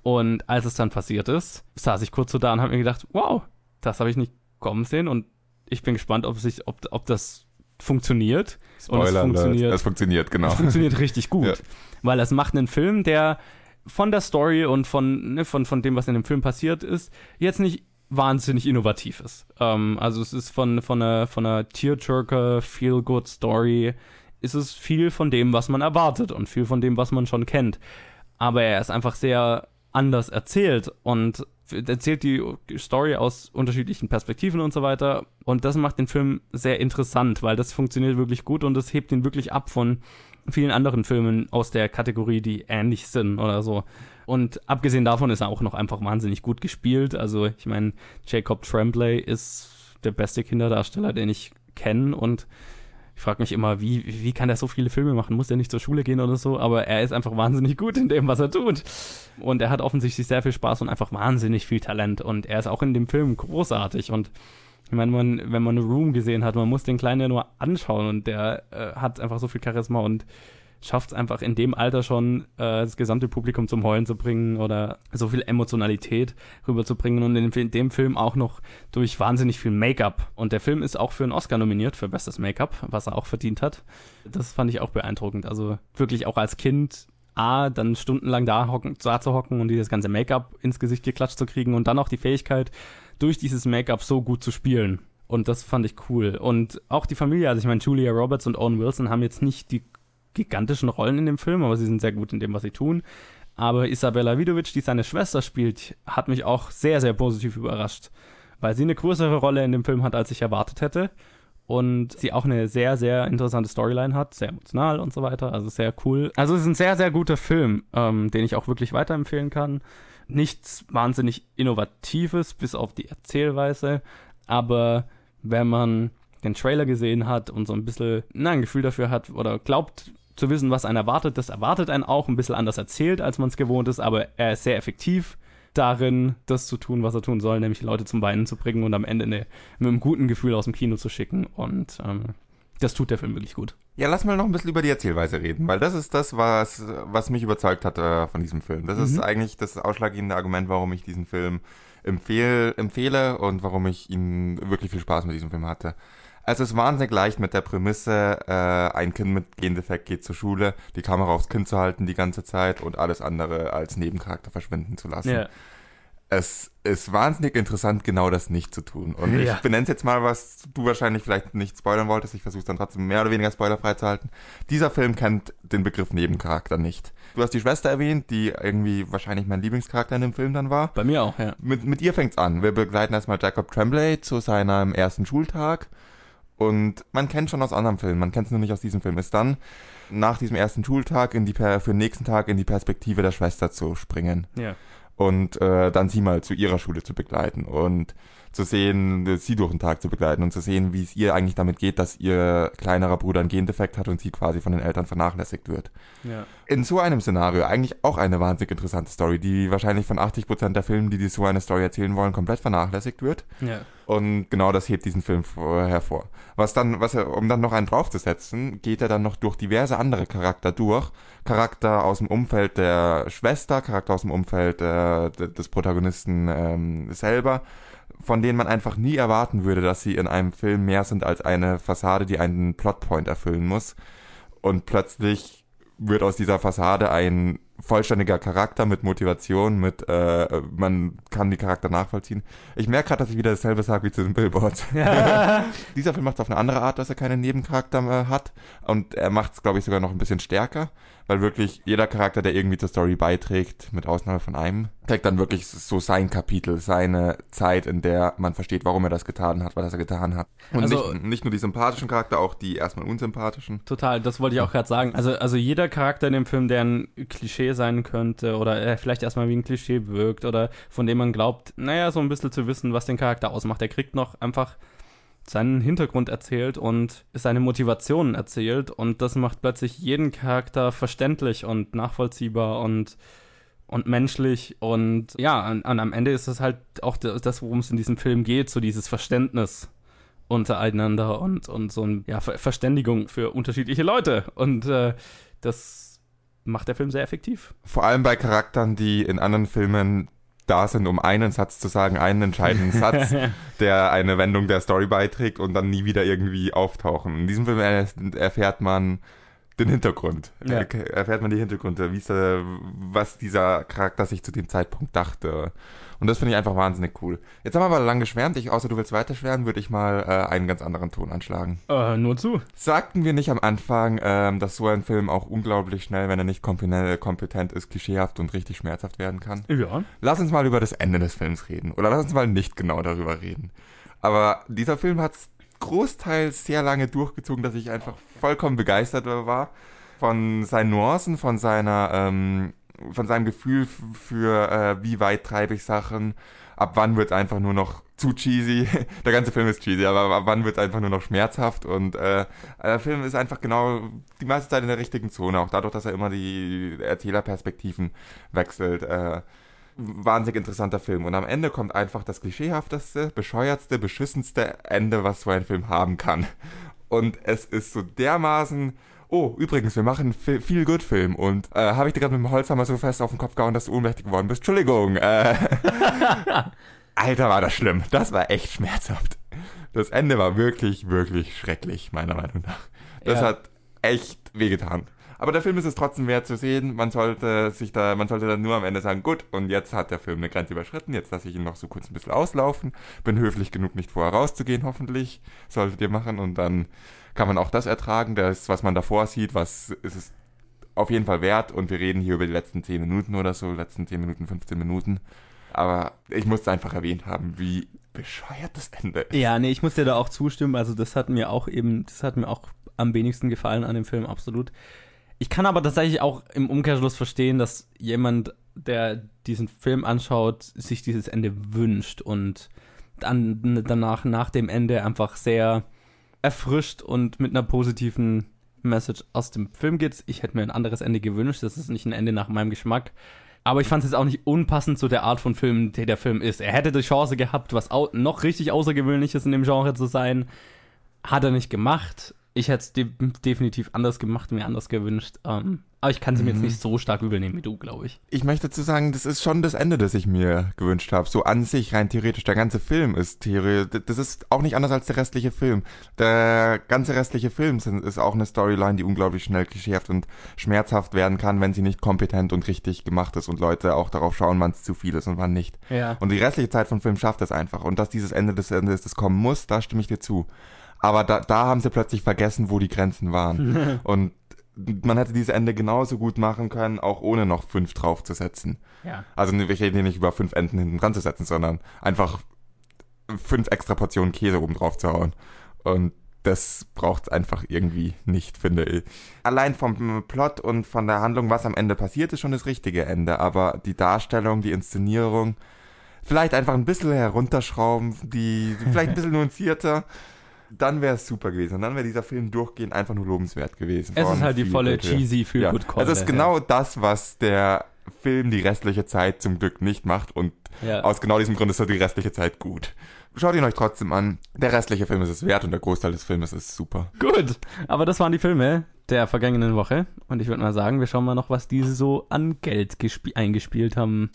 S2: Und als es dann passiert ist, saß ich kurz so da und habe mir gedacht, wow, das habe ich nicht kommen sehen und ich bin gespannt, ob sich, ob, ob das funktioniert. und es
S1: Spoiler
S2: funktioniert.
S1: Es funktioniert, genau.
S2: es funktioniert richtig [laughs] gut.
S1: Ja.
S2: Weil es macht einen Film, der von der Story und von, ne, von, von dem, was in dem Film passiert ist, jetzt nicht wahnsinnig innovativ ist. Ähm, also es ist von, von einer, von einer Tearjerker, Feel-Good Story, ist es viel von dem, was man erwartet und viel von dem, was man schon kennt. Aber er ist einfach sehr anders erzählt und erzählt die Story aus unterschiedlichen Perspektiven und so weiter. Und das macht den Film sehr interessant, weil das funktioniert wirklich gut und das hebt ihn wirklich ab von vielen anderen Filmen aus der Kategorie, die ähnlich sind oder so. Und abgesehen davon ist er auch noch einfach wahnsinnig gut gespielt. Also ich meine, Jacob Tremblay ist der beste Kinderdarsteller, den ich kenne und ich frage mich immer, wie, wie kann der so viele Filme machen? Muss er nicht zur Schule gehen oder so? Aber er ist einfach wahnsinnig gut in dem, was er tut. Und er hat offensichtlich sehr viel Spaß und einfach wahnsinnig viel Talent. Und er ist auch in dem Film großartig. Und ich meine, man, wenn man Room gesehen hat, man muss den Kleinen ja nur anschauen und der äh, hat einfach so viel Charisma und schafft es einfach in dem Alter schon, äh, das gesamte Publikum zum Heulen zu bringen oder so viel Emotionalität rüberzubringen und in, in dem Film auch noch durch wahnsinnig viel Make-up. Und der Film ist auch für einen Oscar nominiert für bestes Make-up, was er auch verdient hat. Das fand ich auch beeindruckend. Also wirklich auch als Kind A, dann stundenlang da, hocken, da zu hocken und dieses ganze Make-up ins Gesicht geklatscht zu kriegen und dann auch die Fähigkeit, durch dieses Make-up so gut zu spielen. Und das fand ich cool. Und auch die Familie, also ich meine, Julia Roberts und Owen Wilson haben jetzt nicht die gigantischen Rollen in dem Film, aber sie sind sehr gut in dem, was sie tun. Aber Isabella Vidovic, die seine Schwester spielt, hat mich auch sehr, sehr positiv überrascht, weil sie eine größere Rolle in dem Film hat, als ich erwartet hätte. Und sie auch eine sehr, sehr interessante Storyline hat, sehr emotional und so weiter. Also sehr cool. Also es ist ein sehr, sehr guter Film, ähm, den ich auch wirklich weiterempfehlen kann. Nichts wahnsinnig Innovatives, bis auf die Erzählweise. Aber wenn man den Trailer gesehen hat und so ein bisschen na, ein Gefühl dafür hat oder glaubt zu wissen, was einen erwartet, das erwartet einen auch ein bisschen anders erzählt, als man es gewohnt ist, aber er ist sehr effektiv darin, das zu tun, was er tun soll, nämlich Leute zum Weinen zu bringen und am Ende eine, mit einem guten Gefühl aus dem Kino zu schicken. Und ähm, das tut der Film wirklich gut.
S1: Ja, lass mal noch ein bisschen über die Erzählweise reden, weil das ist das, was, was mich überzeugt hat äh, von diesem Film. Das ist eigentlich das ausschlaggebende Argument, warum ich diesen Film empfehl, empfehle und warum ich ihn wirklich viel Spaß mit diesem Film hatte. Also es ist wahnsinnig leicht mit der Prämisse, äh, ein Kind mit Gendefekt geht zur Schule, die Kamera aufs Kind zu halten die ganze Zeit und alles andere als Nebencharakter verschwinden zu lassen. es ist wahnsinnig interessant, genau das nicht zu tun. Und
S2: Ja.
S1: ich benenne es jetzt mal, was du wahrscheinlich vielleicht nicht spoilern wolltest. Ich versuche es dann trotzdem mehr oder weniger spoilerfrei zu halten. Dieser Film kennt den Begriff Nebencharakter nicht. Du hast die Schwester erwähnt, die irgendwie wahrscheinlich mein Lieblingscharakter in dem Film dann war.
S2: Bei mir auch, ja.
S1: Mit, mit ihr fängt's an. Wir begleiten erstmal Jacob Tremblay zu seinem ersten Schultag. Und man kennt schon aus anderen Filmen, man kennt es nur nicht aus diesem Film, ist dann nach diesem ersten Schultag in die per für den nächsten Tag in die Perspektive der Schwester zu springen.
S2: Ja.
S1: und äh, dann sie mal zu ihrer Schule zu begleiten. Und zu sehen, äh, sie durch den Tag zu begleiten und zu sehen, wie es ihr eigentlich damit geht, dass ihr kleinerer Bruder einen Gendefekt hat und sie quasi von den Eltern vernachlässigt wird.
S2: Ja.
S1: In so einem Szenario eigentlich auch eine wahnsinnig interessante Story, die wahrscheinlich von 80% der Filme, die, die so eine Story erzählen wollen, komplett vernachlässigt wird.
S2: Ja.
S1: Und genau das hebt diesen Film vor, hervor. Was dann, was er, um dann noch einen draufzusetzen, geht er dann noch durch diverse andere Charakter durch. Charakter aus dem Umfeld der Schwester, Charakter aus dem Umfeld äh, de- des Protagonisten ähm, selber, von denen man einfach nie erwarten würde, dass sie in einem Film mehr sind als eine Fassade, die einen Plotpoint erfüllen muss. Und plötzlich wird aus dieser Fassade ein vollständiger Charakter mit Motivation, mit äh, man kann die Charakter nachvollziehen. Ich merke gerade, dass ich wieder dasselbe sage wie zu den Billboards. [laughs] [laughs] Dieser Film macht es auf eine andere Art, dass er keinen Nebencharakter mehr hat und er macht es, glaube ich, sogar noch ein bisschen stärker, weil wirklich jeder Charakter, der irgendwie zur Story beiträgt, mit Ausnahme von einem, trägt dann wirklich so sein Kapitel, seine Zeit, in der man versteht, warum er das getan hat, was er getan hat. Und
S2: Also-
S1: nicht, nicht nur die sympathischen Charakter, auch die erstmal unsympathischen.
S2: Total, das wollte ich auch gerade sagen. Also, also jeder Charakter in dem Film, der ein Klischee sein könnte oder äh, vielleicht erstmal wie ein Klischee wirkt oder von dem man glaubt, naja, so ein bisschen zu wissen, was den Charakter ausmacht. Der kriegt noch einfach seinen Hintergrund erzählt und seine Motivationen erzählt und das macht plötzlich jeden Charakter verständlich und nachvollziehbar und und menschlich und ja, und, und am Ende ist es halt auch das, worum es in diesem Film geht, so dieses Verständnis untereinander und, und so ein ja, Ver Verständigung für unterschiedliche Leute. Und äh, das macht der Film sehr effektiv.
S1: Vor allem bei Charakteren, die in anderen Filmen da sind, um einen Satz zu sagen, einen entscheidenden [laughs] Satz, der eine Wendung der Story beiträgt und dann nie wieder irgendwie auftauchen. In diesem Film er- erfährt man den Hintergrund.
S2: Ja.
S1: Er- Erfährt man die Hintergründe, wie es, äh, was dieser Charakter sich zu dem Zeitpunkt dachte. Und das finde ich einfach wahnsinnig cool. Jetzt haben wir aber lang geschwärmt. Ich, außer du willst weiter schwärmen, würde ich mal äh, einen ganz anderen Ton anschlagen.
S2: Äh, nur zu.
S1: Sagten wir nicht am Anfang, ähm, dass so ein Film auch unglaublich schnell, wenn er nicht kompetent, ist, klischeehaft und richtig schmerzhaft werden kann?
S2: Ja.
S1: Lass uns mal über das Ende des Films reden. Oder lass uns mal nicht genau darüber reden. Aber dieser Film hat großteils sehr lange durchgezogen, dass ich einfach vollkommen begeistert war von seinen Nuancen, von seiner, ähm, von seinem Gefühl für äh, wie weit treibe ich Sachen, ab wann wird es einfach nur noch zu cheesy. [laughs] Der ganze Film ist cheesy, aber ab wann wird es einfach nur noch schmerzhaft und äh, der Film ist einfach genau die meiste Zeit in der richtigen Zone, auch dadurch, dass er immer die Erzählerperspektiven wechselt. Äh, wahnsinnig interessanter Film. Und am Ende kommt einfach das klischeehafteste, bescheuertste, beschissenste Ende, was so ein Film haben kann. Und es ist so dermaßen. Oh, übrigens, wir machen einen viel good Film und äh, habe ich dir gerade mit dem Holzhammer so fest auf den Kopf gehauen, dass du ohnmächtig geworden bist. Entschuldigung. Äh, [laughs] Alter, war das schlimm. Das war echt schmerzhaft. Das Ende war wirklich, wirklich schrecklich, meiner Meinung nach. Das
S2: Ja.
S1: hat echt wehgetan. Aber der Film ist es trotzdem wert zu sehen. Man sollte sich da, man sollte dann nur am Ende sagen, gut, und jetzt hat der Film eine Grenze überschritten. Jetzt lasse ich ihn noch so kurz ein bisschen auslaufen. Bin höflich genug, nicht vorher rauszugehen, hoffentlich. Solltet ihr machen. Und dann kann man auch das ertragen. Das, was man davor sieht, was ist es auf jeden Fall wert. Und wir reden hier über die letzten 10 Minuten oder so, letzten 10 Minuten, 15 Minuten. Aber ich musste einfach erwähnt haben, wie bescheuert das Ende ist.
S2: Ja, nee, ich muss dir da auch zustimmen. Also das hat mir auch eben, das hat mir auch am wenigsten gefallen an dem Film, absolut. Ich kann aber tatsächlich auch im Umkehrschluss verstehen, dass jemand, der diesen Film anschaut, sich dieses Ende wünscht und dann danach, nach dem Ende einfach sehr erfrischt und mit einer positiven Message aus dem Film geht. Ich hätte mir ein anderes Ende gewünscht. Das ist nicht ein Ende nach meinem Geschmack. Aber ich fand es jetzt auch nicht unpassend zu der Art von Film, der der Film ist. Er hätte die Chance gehabt, was noch richtig Außergewöhnliches in dem Genre zu sein. Hat er nicht gemacht. Ich hätte es de definitiv anders gemacht, mir anders gewünscht. Ähm, Aber ich kann sie mir
S1: Mhm.
S2: jetzt nicht so stark übel nehmen wie du, glaube ich.
S1: Ich möchte dazu sagen, das ist schon das Ende, das ich mir gewünscht habe. So an sich, rein theoretisch. Der ganze Film ist theoretisch, das ist auch nicht anders als der restliche Film. Der ganze restliche Film sind, ist auch eine Storyline, die unglaublich schnell klischeehaft und schmerzhaft werden kann, wenn sie nicht kompetent und richtig gemacht ist und Leute auch darauf schauen, wann es zu viel ist und wann nicht.
S2: Ja.
S1: Und die restliche Zeit vom Film schafft es einfach. Und dass dieses Ende des Endes das kommen muss, da stimme ich dir zu. Aber da, da haben sie plötzlich vergessen, wo die Grenzen waren. [laughs] und man hätte dieses Ende genauso gut machen können, auch ohne noch fünf draufzusetzen.
S2: Ja.
S1: Also wir reden hier nicht über fünf Enden hinten dran zu setzen, sondern einfach fünf extra Portionen Käse oben drauf zu hauen. Und das braucht einfach irgendwie nicht, finde ich. Allein vom Plot und von der Handlung, was am Ende passiert, ist schon das richtige Ende. Aber die Darstellung, die Inszenierung, vielleicht einfach ein bisschen herunterschrauben, die vielleicht ein bisschen nuancierter, [laughs] dann wäre es super gewesen. Und dann wäre dieser Film durchgehend einfach nur lobenswert gewesen.
S2: Es ist halt die volle cheesy feel
S1: Ja,
S2: good
S1: es ist genau das, was der Film die restliche Zeit zum Glück nicht macht und
S2: Ja.
S1: aus genau diesem Grund ist er die restliche Zeit gut. Schaut ihn euch trotzdem an. Der restliche Film ist es wert und der Großteil des Filmes ist super.
S2: Gut, aber das waren die Filme der vergangenen Woche. Und ich würde mal sagen, wir schauen mal noch, was diese so an Geld gespie- eingespielt haben.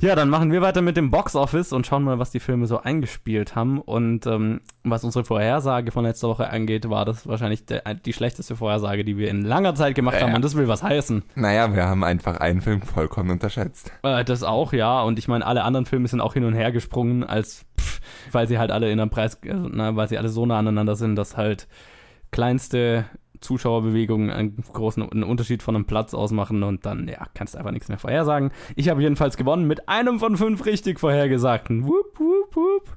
S2: Ja, dann machen wir weiter mit dem Box Office und schauen mal, was die Filme so eingespielt haben. Und ähm, was unsere Vorhersage von letzter Woche angeht, war das wahrscheinlich der, die schlechteste Vorhersage, die wir in langer Zeit gemacht
S1: Ja.
S2: haben. Und das will was heißen.
S1: Naja, wir haben einfach einen Film vollkommen unterschätzt.
S2: Äh, das auch, ja. Und ich meine, alle anderen Filme sind auch hin und her gesprungen, als pff, weil sie halt alle in einem Preis, also, na, weil sie alle so nah aneinander sind, dass halt kleinste Zuschauerbewegungen einen großen einen Unterschied von einem Platz ausmachen und dann, ja, kannst du einfach nichts mehr vorhersagen. Ich habe jedenfalls gewonnen mit einem von fünf richtig vorhergesagten. Wup, wup, wup.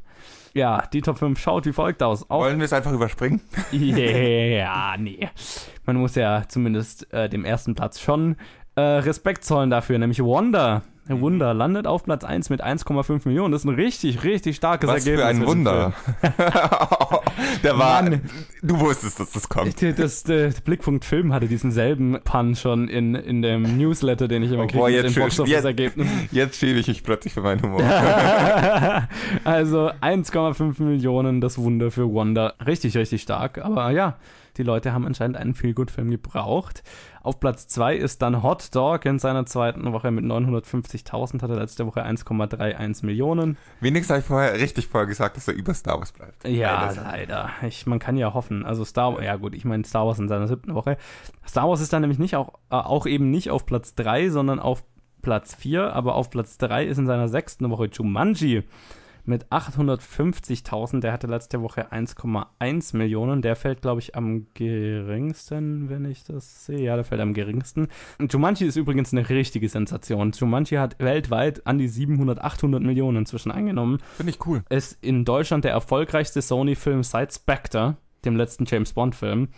S2: Ja, die Top 5 schaut wie folgt aus. Auf
S1: Wollen wir es einfach überspringen? [laughs]
S2: ja, [laughs] nee. Man muss ja zumindest äh, dem ersten Platz schon äh, Respekt zollen dafür, nämlich Wonder.
S1: Mhm.
S2: Wunder landet auf Platz 1 mit 1,5 Millionen. Das ist ein richtig, richtig starkes
S1: Was
S2: Ergebnis.
S1: für ein Wunder. [laughs] Der war.
S2: Mann.
S1: Du wusstest, dass das kommt.
S2: Film. Das, der Blickpunkt Film hatte diesen selben Pun schon in, in dem Newsletter, den ich immer
S1: Oh,
S2: kriege
S1: boah, jetzt
S2: den Box-Office-Ergebnissen.
S1: Jetzt [laughs] schäme ich mich plötzlich für meinen Humor. [laughs]
S2: also 1,5 Millionen, das Wunder für Wonder. Richtig, richtig stark. Aber ja, die Leute haben anscheinend einen Feel-Good-Film gebraucht. Auf Platz 2 ist dann Hot Dog in seiner zweiten Woche mit 950.000, hatte letzte Woche 1,31 Millionen.
S1: Wenigstens habe ich vorher richtig vorher gesagt, dass er über Star Wars bleibt.
S2: Ja,
S1: Leider.
S2: leider. Ich, man kann ja hoffen. Also Star Wars, ja gut, ich meine Star Wars in seiner siebten Woche. Star Wars ist dann nämlich nicht auch, äh, auch eben nicht auf Platz 3, sondern auf Platz 4, aber auf Platz 3 ist in seiner sechsten Woche Jumanji mit 850.000. Der hatte letzte Woche 1,1 Millionen. Der fällt, glaube ich, am geringsten, wenn ich das sehe. Ja, der fällt am geringsten. Und Jumanji ist übrigens eine richtige Sensation. Jumanji hat weltweit an die 700, 800 Millionen inzwischen eingenommen
S1: Finde ich cool.
S2: ist in Deutschland der erfolgreichste Sony-Film seit Spectre, dem letzten James Bond-Film.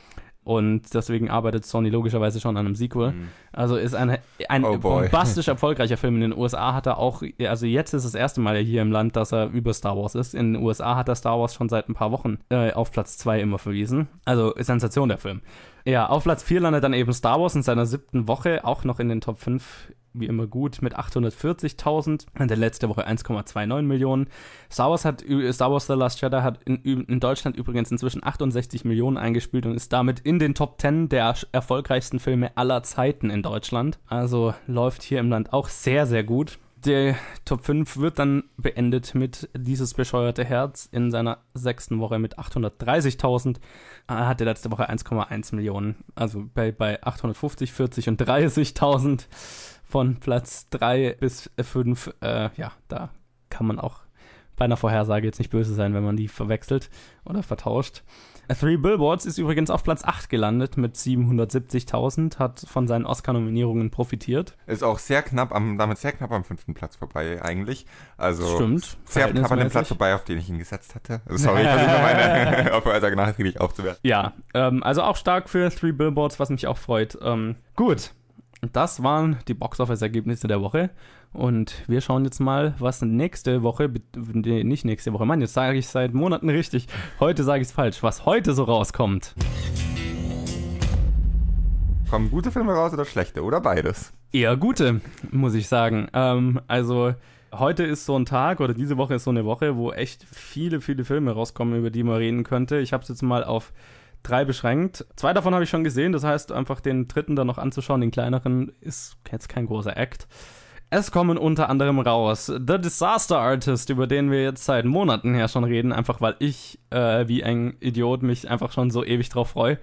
S2: Und deswegen arbeitet Sony logischerweise schon an einem Sequel. Also ist ein, ein
S1: Oh
S2: bombastisch [laughs] erfolgreicher Film. In den USA hat er auch, also jetzt ist das erste Mal hier im Land, dass er über Star Wars ist. In den USA hat er Star Wars schon seit ein paar Wochen äh, auf Platz 2 immer verwiesen. Also Sensation der Film. Ja, auf Platz 4 landet dann eben Star Wars in seiner siebten Woche, auch noch in den Top 5 wie immer gut mit 840.000 und der letzte Woche 1,29 Millionen. Star Wars hat Star Wars The Last Jedi hat in, in Deutschland übrigens inzwischen 68 Millionen eingespielt und ist damit in den Top 10 der erfolgreichsten Filme aller Zeiten in Deutschland. Also läuft hier im Land auch sehr sehr gut. Der Top 5 wird dann beendet mit dieses bescheuerte Herz in seiner sechsten Woche mit 830.000. Er hatte letzte Woche 1,1 Millionen. Also bei, bei 850, 40 und 30.000 von Platz 3 bis 5. Äh, ja, da kann man auch bei einer Vorhersage jetzt nicht böse sein, wenn man die verwechselt oder vertauscht. Three Billboards ist übrigens auf Platz 8 gelandet mit 770.000, hat von seinen Oscar-Nominierungen profitiert.
S1: Ist auch sehr knapp am, damit sehr knapp am fünften Platz vorbei eigentlich. Also
S2: Stimmt.
S1: sehr knapp an dem Platz vorbei, auf den ich ihn gesetzt hatte. Also sorry, ich versuche meine [laughs] Vorhersage nachträglich aufzuwerten.
S2: Ja, ähm, also auch stark für Three Billboards, was mich auch freut. Ähm, gut, das waren die Box-Office-Ergebnisse der Woche. Und wir schauen jetzt mal, was nächste Woche, nee, nicht nächste Woche, Mann, jetzt sage ich seit Monaten richtig. Heute sage ich es falsch, was heute so rauskommt.
S1: Kommen gute Filme raus oder schlechte? Oder beides?
S2: Eher gute, muss ich sagen. Ähm, also heute ist so ein Tag oder diese Woche ist so eine Woche, wo echt viele, viele Filme rauskommen, über die man reden könnte. Ich habe es jetzt mal auf drei beschränkt. Zwei davon habe ich schon gesehen, das heißt, einfach den dritten dann noch anzuschauen, den kleineren, ist jetzt kein großer Act. Es kommen unter anderem raus The Disaster Artist, über den wir jetzt seit Monaten her schon reden, einfach weil ich äh, wie ein Idiot mich einfach schon so ewig drauf freue.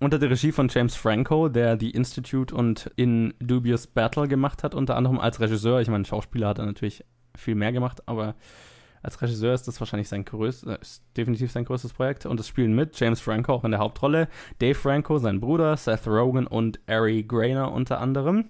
S2: Unter der Regie von James Franco, der The Institute und In Dubious Battle gemacht hat, unter anderem als Regisseur. Ich meine, Schauspieler hat er natürlich viel mehr gemacht, aber als Regisseur ist das wahrscheinlich sein größtes, äh, definitiv sein größtes Projekt. Und es spielen mit James Franco auch in der Hauptrolle, Dave Franco, sein Bruder, Seth Rogen und Ari Grainer unter anderem.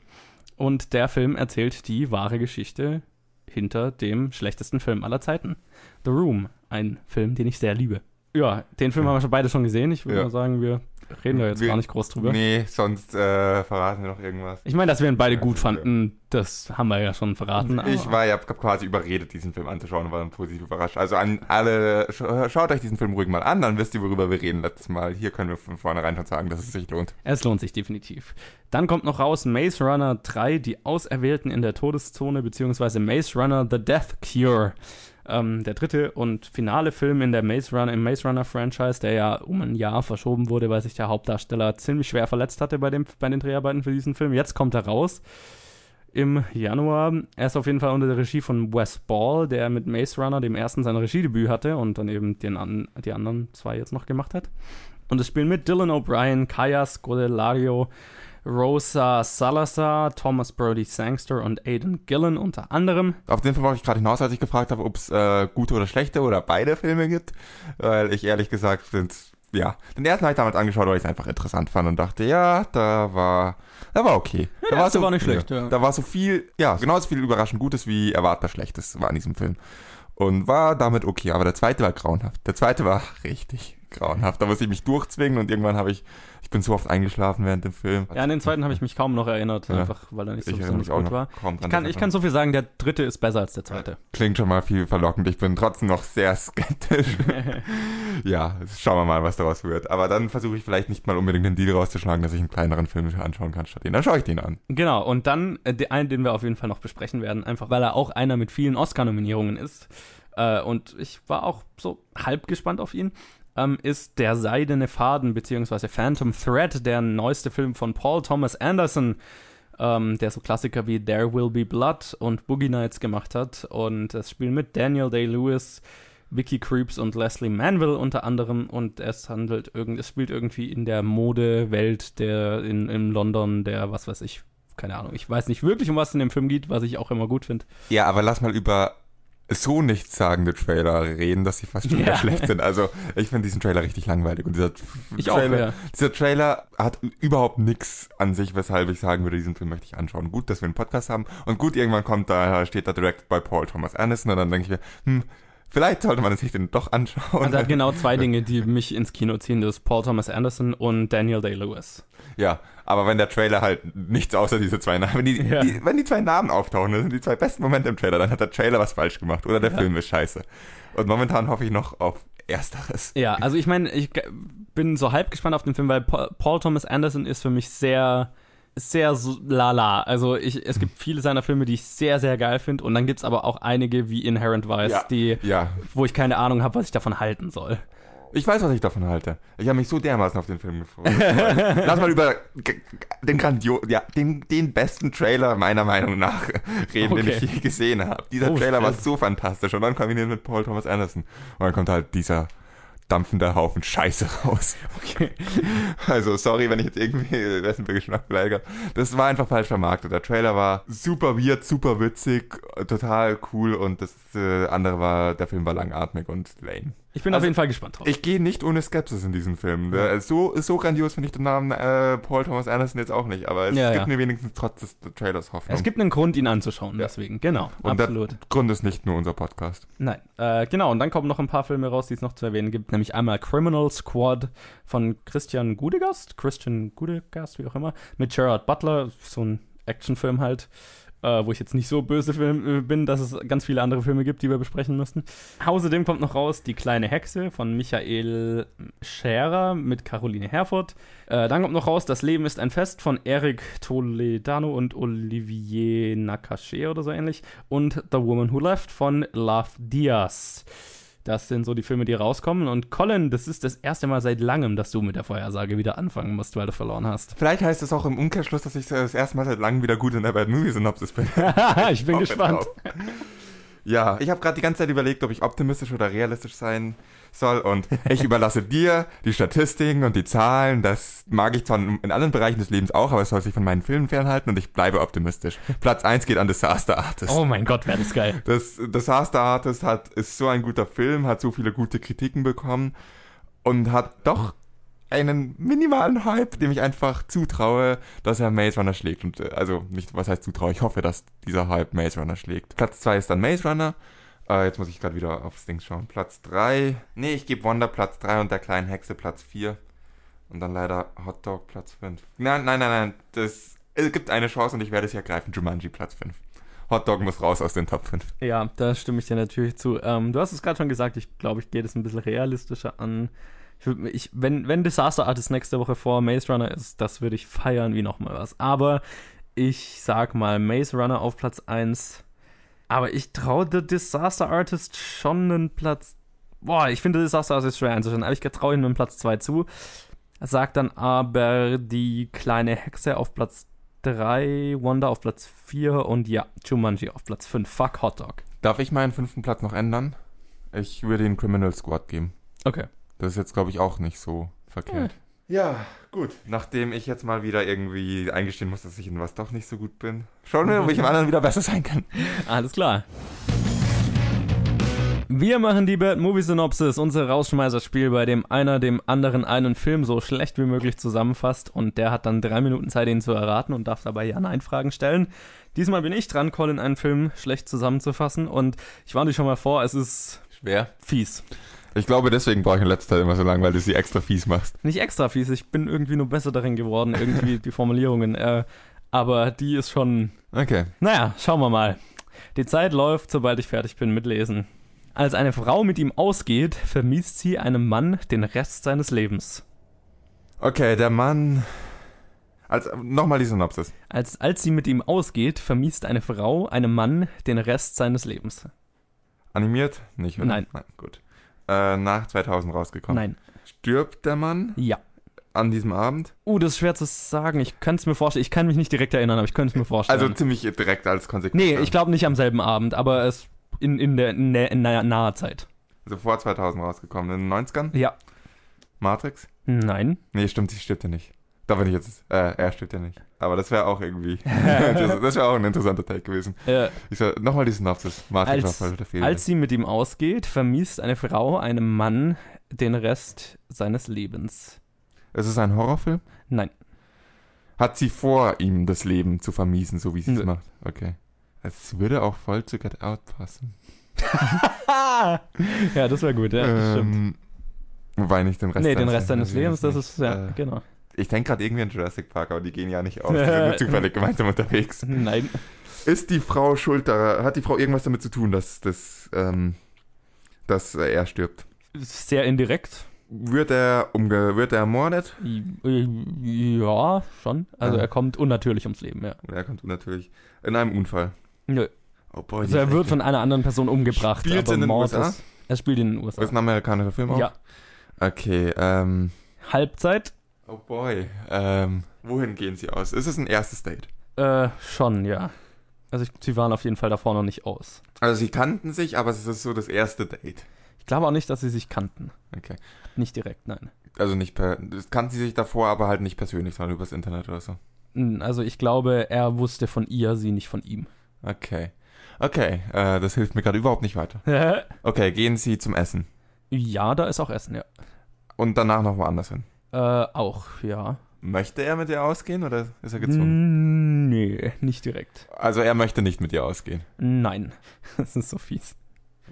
S2: Und der Film erzählt die wahre Geschichte hinter dem schlechtesten Film aller Zeiten. The Room, ein Film, den ich sehr liebe. Ja, den Film haben wir schon beide schon gesehen. Ich würde
S1: Ja.
S2: mal sagen, wir reden da jetzt
S1: Wir-
S2: gar nicht groß drüber.
S1: Nee, sonst äh, verraten wir noch irgendwas.
S2: Ich meine, dass wir ihn beide
S1: Ja,
S2: gut fanden, das haben wir ja schon verraten.
S1: Ich war ja quasi überredet, diesen Film anzuschauen und war dann positiv überrascht. Also an alle, sch- schaut euch diesen Film ruhig mal an, dann wisst ihr, worüber wir reden letztes Mal. Hier können wir von vornherein schon sagen, dass es sich lohnt.
S2: Es lohnt sich definitiv. Dann kommt noch raus Maze Runner 3, die Auserwählten in der Todeszone, beziehungsweise Maze Runner The Death Cure. Ähm, der dritte und finale Film in der Maze Runner, im Maze Runner Franchise, der ja um ein Jahr verschoben wurde, weil sich der Hauptdarsteller ziemlich schwer verletzt hatte bei, dem, bei den Dreharbeiten für diesen Film. Jetzt kommt er raus im Januar. Er ist auf jeden Fall unter der Regie von Wes Ball, der mit Maze Runner, dem ersten, sein Regiedebüt hatte und dann eben den an, die anderen zwei jetzt noch gemacht hat. Und es spielen mit Dylan O'Brien, Kaya Scodelario, Rosa Salazar, Thomas Brody Sangster und Aidan Gillen unter anderem.
S1: Auf den Film wollte ich gerade hinaus, als ich gefragt habe, ob es äh, gute oder schlechte oder beide Filme gibt. Weil ich ehrlich gesagt finde, ja, den ersten habe ich damals angeschaut, weil ich es einfach interessant fand und dachte, ja, da war, da war okay. da
S2: der erste war nicht schlecht,
S1: ja.
S2: ja.
S1: Da war so viel, ja, genauso viel überraschend Gutes wie erwartbar Schlechtes war in diesem Film. Und war damit okay, aber der zweite war grauenhaft. Der zweite war [laughs] richtig grauenhaft. Da musste ich mich durchzwingen und irgendwann habe ich, ich bin so oft eingeschlafen während dem Film.
S2: Ja, an den zweiten habe ich mich kaum noch erinnert,
S1: Ja.
S2: einfach weil er nicht so besonders gut war. Ich kann, ich kann so viel sagen, der dritte ist besser als der zweite.
S1: Klingt schon mal viel verlockend. Ich bin trotzdem noch sehr skeptisch. [laughs] ja, schauen wir mal, was daraus wird. Aber dann versuche ich vielleicht nicht mal unbedingt den Deal rauszuschlagen, dass ich einen kleineren Film anschauen kann statt den. Dann schaue ich den an.
S2: Genau, und dann äh, der- einen, den wir auf jeden Fall noch besprechen werden, einfach weil er auch einer mit vielen Oscar-Nominierungen ist. Äh, und ich war auch so halb gespannt auf ihn. Ähm, ist Der Seidene Faden beziehungsweise Phantom Thread, der neueste Film von Paul Thomas Anderson, ähm, der so Klassiker wie There Will Be Blood und Boogie Nights gemacht hat. Und es spielen mit Daniel Day-Lewis, Vicky Creeps und Leslie Manville unter anderem. Und es handelt irgend, es spielt irgendwie in der Modewelt der in, in London, der was weiß ich, keine Ahnung. Ich weiß nicht wirklich, um was es in dem Film geht, was ich auch immer gut finde.
S1: Ja, aber lass mal über so nichtssagende Trailer reden, dass sie fast schon wieder
S2: Ja.
S1: schlecht sind. Also ich finde diesen Trailer richtig langweilig. Und dieser,
S2: Ich auch,
S1: Trailer,
S2: ja.
S1: dieser Trailer hat überhaupt nichts an sich, weshalb ich sagen würde, diesen Film möchte ich anschauen. Gut, dass wir einen Podcast haben. Und gut, irgendwann kommt da, steht da direkt bei Paul Thomas Anderson. Und dann denke ich mir, hm, vielleicht sollte man sich den doch anschauen.
S2: Also er hat genau zwei [laughs] Dinge, die mich ins Kino ziehen. Das ist Paul Thomas Anderson und Daniel Day-Lewis.
S1: Ja, aber wenn der Trailer halt nichts außer diese zwei Namen, wenn die,
S2: Ja.
S1: die, wenn die zwei Namen auftauchen, das sind die zwei besten Momente im Trailer, dann hat der Trailer was falsch gemacht oder der Film ist scheiße. Und momentan hoffe ich noch auf Ersteres.
S2: Ja, also ich meine, ich bin so halb gespannt auf den Film, weil Pa- Paul Thomas Anderson ist für mich sehr, sehr lala. Also ich, es gibt viele seiner Filme, die ich sehr, sehr geil finde und dann gibt es aber auch einige wie Inherent Vice,
S1: Ja.
S2: die,
S1: Ja,
S2: wo ich keine Ahnung habe, was ich davon halten soll.
S1: Ich weiß, was ich davon halte. Ich habe mich so dermaßen auf den Film gefreut. [laughs] Lass mal über den grandio ja, den, den besten Trailer meiner Meinung nach [laughs] reden, den
S2: Okay.
S1: ich je gesehen habe. Dieser
S2: Oh,
S1: Trailer war so fantastisch und dann kombiniert mit Paul Thomas Anderson und dann kommt halt dieser dampfende Haufen Scheiße raus.
S2: Okay. [laughs]
S1: Also, sorry, wenn ich jetzt irgendwie wessen für Geschmack beleidige. Das war einfach falsch vermarktet. Der Trailer war super weird, super witzig, total cool und das äh, andere war, der Film war langatmig und lame.
S2: Ich bin
S1: Also,
S2: auf jeden Fall gespannt drauf.
S1: Ich gehe nicht ohne Skepsis in diesen Film. Der, so, so grandios finde ich den Namen äh, Paul Thomas Anderson jetzt auch nicht, aber es
S2: Ja,
S1: gibt
S2: ja.
S1: mir wenigstens trotz des Trailers Hoffnung.
S2: es gibt einen Grund, ihn anzuschauen,
S1: Ja.
S2: deswegen. Genau,
S1: und
S2: absolut.
S1: der Grund ist nicht nur unser Podcast.
S2: Nein, äh, genau, und dann kommen noch ein paar Filme raus, die es noch zu erwähnen gibt, nämlich einmal Criminal Squad von Christian Gudegast, Christian Gudegast, wie auch immer, mit Gerard Butler, so ein Actionfilm halt, äh, wo ich jetzt nicht so böse Film, äh, bin, dass es ganz viele andere Filme gibt, die wir besprechen müssen. Außerdem kommt noch raus Die kleine Hexe von Michael Scherer mit Caroline Herford. Äh, dann kommt noch raus Das Leben ist ein Fest von Eric Toledano und Olivier Nakache oder so ähnlich. Und The Woman Who Left von Love Diaz. Das sind so die Filme, die rauskommen. Und Colin, das ist das erste Mal seit langem, dass du mit der Vorhersage wieder anfangen musst, weil du verloren hast.
S1: Vielleicht heißt es auch im Umkehrschluss, dass ich das erste Mal seit langem wieder gut in der Bad Movie Synopsis bin. [laughs]
S2: ich bin [laughs] gespannt.
S1: Ja, ich habe gerade die ganze Zeit überlegt, ob ich optimistisch oder realistisch sein soll und ich überlasse dir die Statistiken und die Zahlen. Das mag ich zwar in allen Bereichen des Lebens auch, aber es soll sich von meinen Filmen fernhalten und ich bleibe optimistisch. Platz 1 geht an Disaster Artist.
S2: Oh mein Gott, wäre das geil.
S1: Das Disaster Artist hat, ist so ein guter Film, hat so viele gute Kritiken bekommen und hat doch einen minimalen Hype, dem ich einfach zutraue, dass er Maze Runner schlägt. Und äh, also nicht, was heißt zutraue, ich hoffe, dass dieser Hype Maze Runner schlägt. Platz 2 ist dann Maze Runner. Äh, jetzt muss ich gerade wieder aufs Ding schauen. Platz 3. Nee, ich gebe Wonder Platz 3 und der kleinen Hexe Platz 4. Und dann leider Hot Dog Platz 5. Nein, nein, nein, nein. Das, es gibt eine Chance und ich werde es hier greifen. Jumanji Platz 5. Hot Dog muss raus aus den Top 5.
S2: Ja, da stimme ich dir natürlich zu. Ähm, du hast es gerade schon gesagt, ich glaube, ich gehe das ein bisschen realistischer an. Ich, ich, wenn, wenn Disaster Artist nächste Woche vor Maze Runner ist, das würde ich feiern wie nochmal was. Aber ich sag mal Maze Runner auf Platz 1. Aber ich traue The Disaster Artist schon einen Platz. Boah, ich finde Disaster Artist schwer einzuschätzen, aber ich traue ihm einen Platz 2 zu. Sag dann aber die kleine Hexe auf Platz 3, Wanda auf Platz 4 und ja, Jumanji auf Platz 5. Fuck Hot Dog.
S1: Darf ich meinen fünften Platz noch ändern? Ich würde ihn Criminal Squad geben.
S2: Okay.
S1: Das ist jetzt, glaube ich, auch nicht so verkehrt. Ja, gut. Nachdem ich jetzt mal wieder irgendwie eingestehen muss, dass ich in was doch nicht so gut bin, schauen wir, ob ich im anderen wieder besser sein kann.
S2: Alles klar. Wir machen die Bad Movie Synopsis, unser Rausschmeißerspiel, bei dem einer dem anderen einen Film so schlecht wie möglich zusammenfasst und der hat dann drei Minuten Zeit, ihn zu erraten und darf dabei Ja-Nein-Fragen stellen. Diesmal bin ich dran, Colin einen Film schlecht zusammenzufassen und ich warne dich schon mal vor, es ist
S1: Schwer.
S2: fies.
S1: Ich glaube, deswegen brauche ich in letzter Zeit immer so lange, weil du sie extra fies machst.
S2: Nicht extra fies, ich bin irgendwie nur besser darin geworden, irgendwie [laughs] die Formulierungen, äh, aber die ist schon
S1: Okay.
S2: Naja, schauen wir mal. Die Zeit läuft, sobald ich fertig bin mit Lesen. Als eine Frau mit ihm ausgeht, vermisst sie einem Mann den Rest seines Lebens.
S1: Okay, der Mann. Also, nochmal die Synopsis.
S2: Als, als sie mit ihm ausgeht, vermisst eine Frau einem Mann den Rest seines Lebens.
S1: Animiert? Nicht, oder?
S2: Nein.
S1: Nein, gut. Äh, nach 2000 rausgekommen.
S2: Nein.
S1: Stirbt der Mann
S2: Ja.
S1: an diesem Abend?
S2: Uh, das ist schwer zu sagen. Ich könnte es mir vorstellen. Ich kann mich nicht direkt erinnern, aber ich könnte es mir vorstellen.
S1: Also ziemlich direkt als Konsequenz.
S2: nee, ich glaube nicht am selben Abend, aber es in, in der in, der- in naher, naher Zeit.
S1: Also vor 2000 rausgekommen. In den 90ern?
S2: Ja.
S1: Matrix?
S2: Nein.
S1: Nee, stimmt, sie stirbt ja nicht. Da bin ich jetzt. Äh, er stirbt ja nicht. Aber das wäre auch irgendwie. [laughs] das wäre auch ein interessanter Take gewesen.
S2: Äh,
S1: Ich soll, nochmal die Synopsis. Matrix
S2: als, als sie mit ihm ausgeht, vermisst eine Frau einem Mann den Rest seines Lebens.
S1: es ist ein Horrorfilm?
S2: Nein.
S1: Hat sie vor, ihm das Leben zu vermiesen, so wie sie es macht? Okay. Es würde auch voll zu Get Out passen. [laughs]
S2: Ja, das wäre gut, ja, das stimmt.
S1: ähm, wobei nicht den Rest
S2: Nee, den
S1: seines
S2: Rest seines Lebens, das ist, ja,
S1: Äh,
S2: genau.
S1: Ich denke gerade irgendwie an Jurassic Park, aber die gehen ja nicht [laughs] aus. Die sind nur zufällig gemeinsam unterwegs.
S2: Nein.
S1: Ist die Frau schuld daran? Hat die Frau irgendwas damit zu tun, dass, dass, ähm, dass er stirbt?
S2: Sehr indirekt.
S1: Wird er, umge wird er ermordet?
S2: Ja, schon. Also
S1: Ah.
S2: er kommt unnatürlich ums Leben, ja.
S1: Er kommt natürlich in einem Unfall.
S2: Nö.
S1: Oh boy,
S2: Also er wird von einer anderen Person umgebracht.
S1: Spielt's
S2: aber
S1: in den
S2: Mord
S1: USA?
S2: Ist, er spielt in den USA.
S1: Ist ein amerikanischer Film auch?
S2: Ja.
S1: Okay, ähm.
S2: Halbzeit?
S1: Oh boy. Ähm. Wohin gehen sie aus? Ist es ein erstes Date?
S2: Äh, schon, ja. Also ich, sie waren auf jeden Fall davor noch nicht aus.
S1: Also sie kannten sich, aber es ist so das erste Date.
S2: Ich glaube auch nicht, dass sie sich kannten.
S1: Okay.
S2: Nicht direkt, nein.
S1: Also nicht per. Das kannten sie sich davor, aber halt nicht persönlich, sondern übers Internet oder so.
S2: Also ich glaube, er wusste von ihr, sie nicht von ihm.
S1: Okay. Okay, äh, das hilft mir gerade überhaupt nicht weiter. [laughs] Okay, gehen sie zum Essen.
S2: ja, da ist auch Essen, ja.
S1: Und danach noch woanders hin.
S2: Äh, auch, ja.
S1: Möchte er mit ihr ausgehen oder ist er gezwungen?
S2: Mm, Nee, nicht direkt.
S1: Also er möchte nicht mit ihr ausgehen.
S2: Nein. [laughs] Das ist so fies.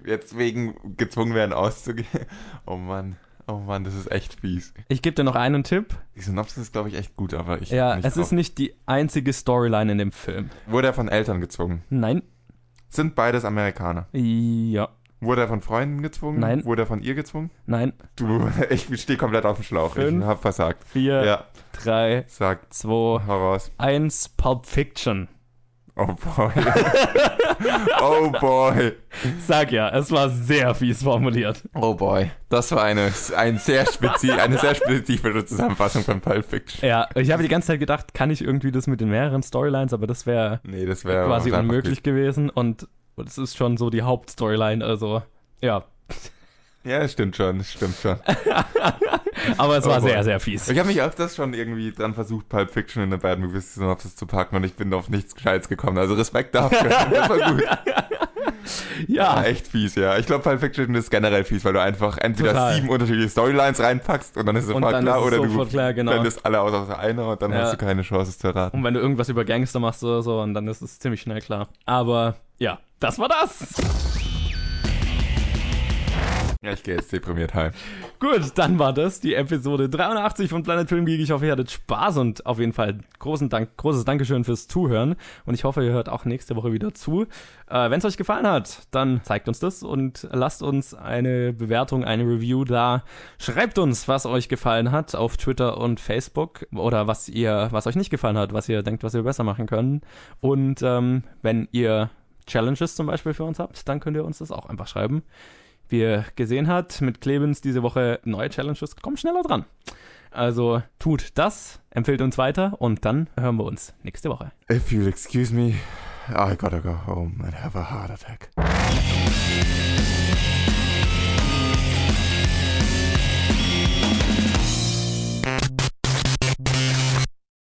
S1: Jetzt wegen gezwungen werden auszugehen. [laughs] Oh Mann. Oh Mann, das ist echt fies.
S2: Ich gebe dir noch einen Tipp.
S1: Die Synopsis ist, glaube ich, echt gut, aber ich.
S2: Ja, es
S1: drauf.
S2: ist nicht die einzige Storyline in dem Film.
S1: Wurde er von Eltern gezwungen?
S2: Nein.
S1: Sind beides Amerikaner?
S2: Ja.
S1: Wurde er von Freunden gezwungen?
S2: Nein.
S1: Wurde er von ihr gezwungen?
S2: Nein.
S1: Du, [laughs] ich stehe komplett auf dem Schlauch.
S2: Fünf.
S1: Ich hab versagt.
S2: Vier,
S1: Ja,
S2: drei,
S1: sag,
S2: zwei,
S1: hau raus.
S2: eins. Pulp Fiction.
S1: Oh boy. [laughs] oh boy.
S2: Sag ja, es war sehr fies formuliert.
S1: Oh boy. Das war eine, ein sehr spezi eine sehr spezifische Zusammenfassung von Pulp Fiction.
S2: Ja, ich habe die ganze Zeit gedacht, kann ich irgendwie das mit den mehreren Storylines, aber das wäre
S1: Nee, das wäre
S2: quasi unmöglich gewesen und es ist schon so die Hauptstoryline, also ja. [laughs]
S1: Ja, das stimmt schon, das stimmt schon. [laughs]
S2: Aber es
S1: Oh
S2: war
S1: boy.
S2: sehr, sehr fies.
S1: Ich habe mich öfters schon irgendwie dran versucht, Pulp Fiction in eine Bad Movies Synopsis zu packen und ich bin auf nichts Gescheites gekommen. Also Respekt dafür. [laughs] Das war gut.
S2: Ja,
S1: War echt fies, ja. Ich glaube, Pulp Fiction ist generell fies, weil du einfach entweder
S2: Total.
S1: sieben unterschiedliche Storylines reinpackst und dann ist
S2: Und
S1: sofort klar,
S2: es
S1: oder
S2: sofort
S1: du
S2: klar, genau.
S1: blendest alle aus außer einer und dann
S2: Ja.
S1: hast du keine Chance, es zu erraten.
S2: und wenn du irgendwas über Gangster machst oder so, und dann ist es ziemlich schnell klar. Aber ja, das war das.
S1: Ja, ich gehe jetzt deprimiert heim.
S2: Gut, dann war das die Episode 83 von Planet Film Geek. Ich hoffe, ihr hattet Spaß und auf jeden Fall großen Dank, großes Dankeschön fürs Zuhören. Und ich hoffe, ihr hört auch nächste Woche wieder zu. Äh, Wenn es euch gefallen hat, dann zeigt uns das und lasst uns eine Bewertung, eine Review da. Schreibt uns, was euch gefallen hat auf Twitter und Facebook oder was ihr, was euch nicht gefallen hat, was ihr denkt, was wir besser machen können. Und ähm, wenn ihr Challenges zum Beispiel für uns habt, dann könnt ihr uns das auch einfach schreiben wie ihr gesehen habt, mit Clemens diese Woche neue Challenges, kommt schneller dran. Also tut das, empfehlt uns weiter und dann hören wir uns nächste Woche.
S1: If you'll excuse me, I gotta go home and have a heart attack.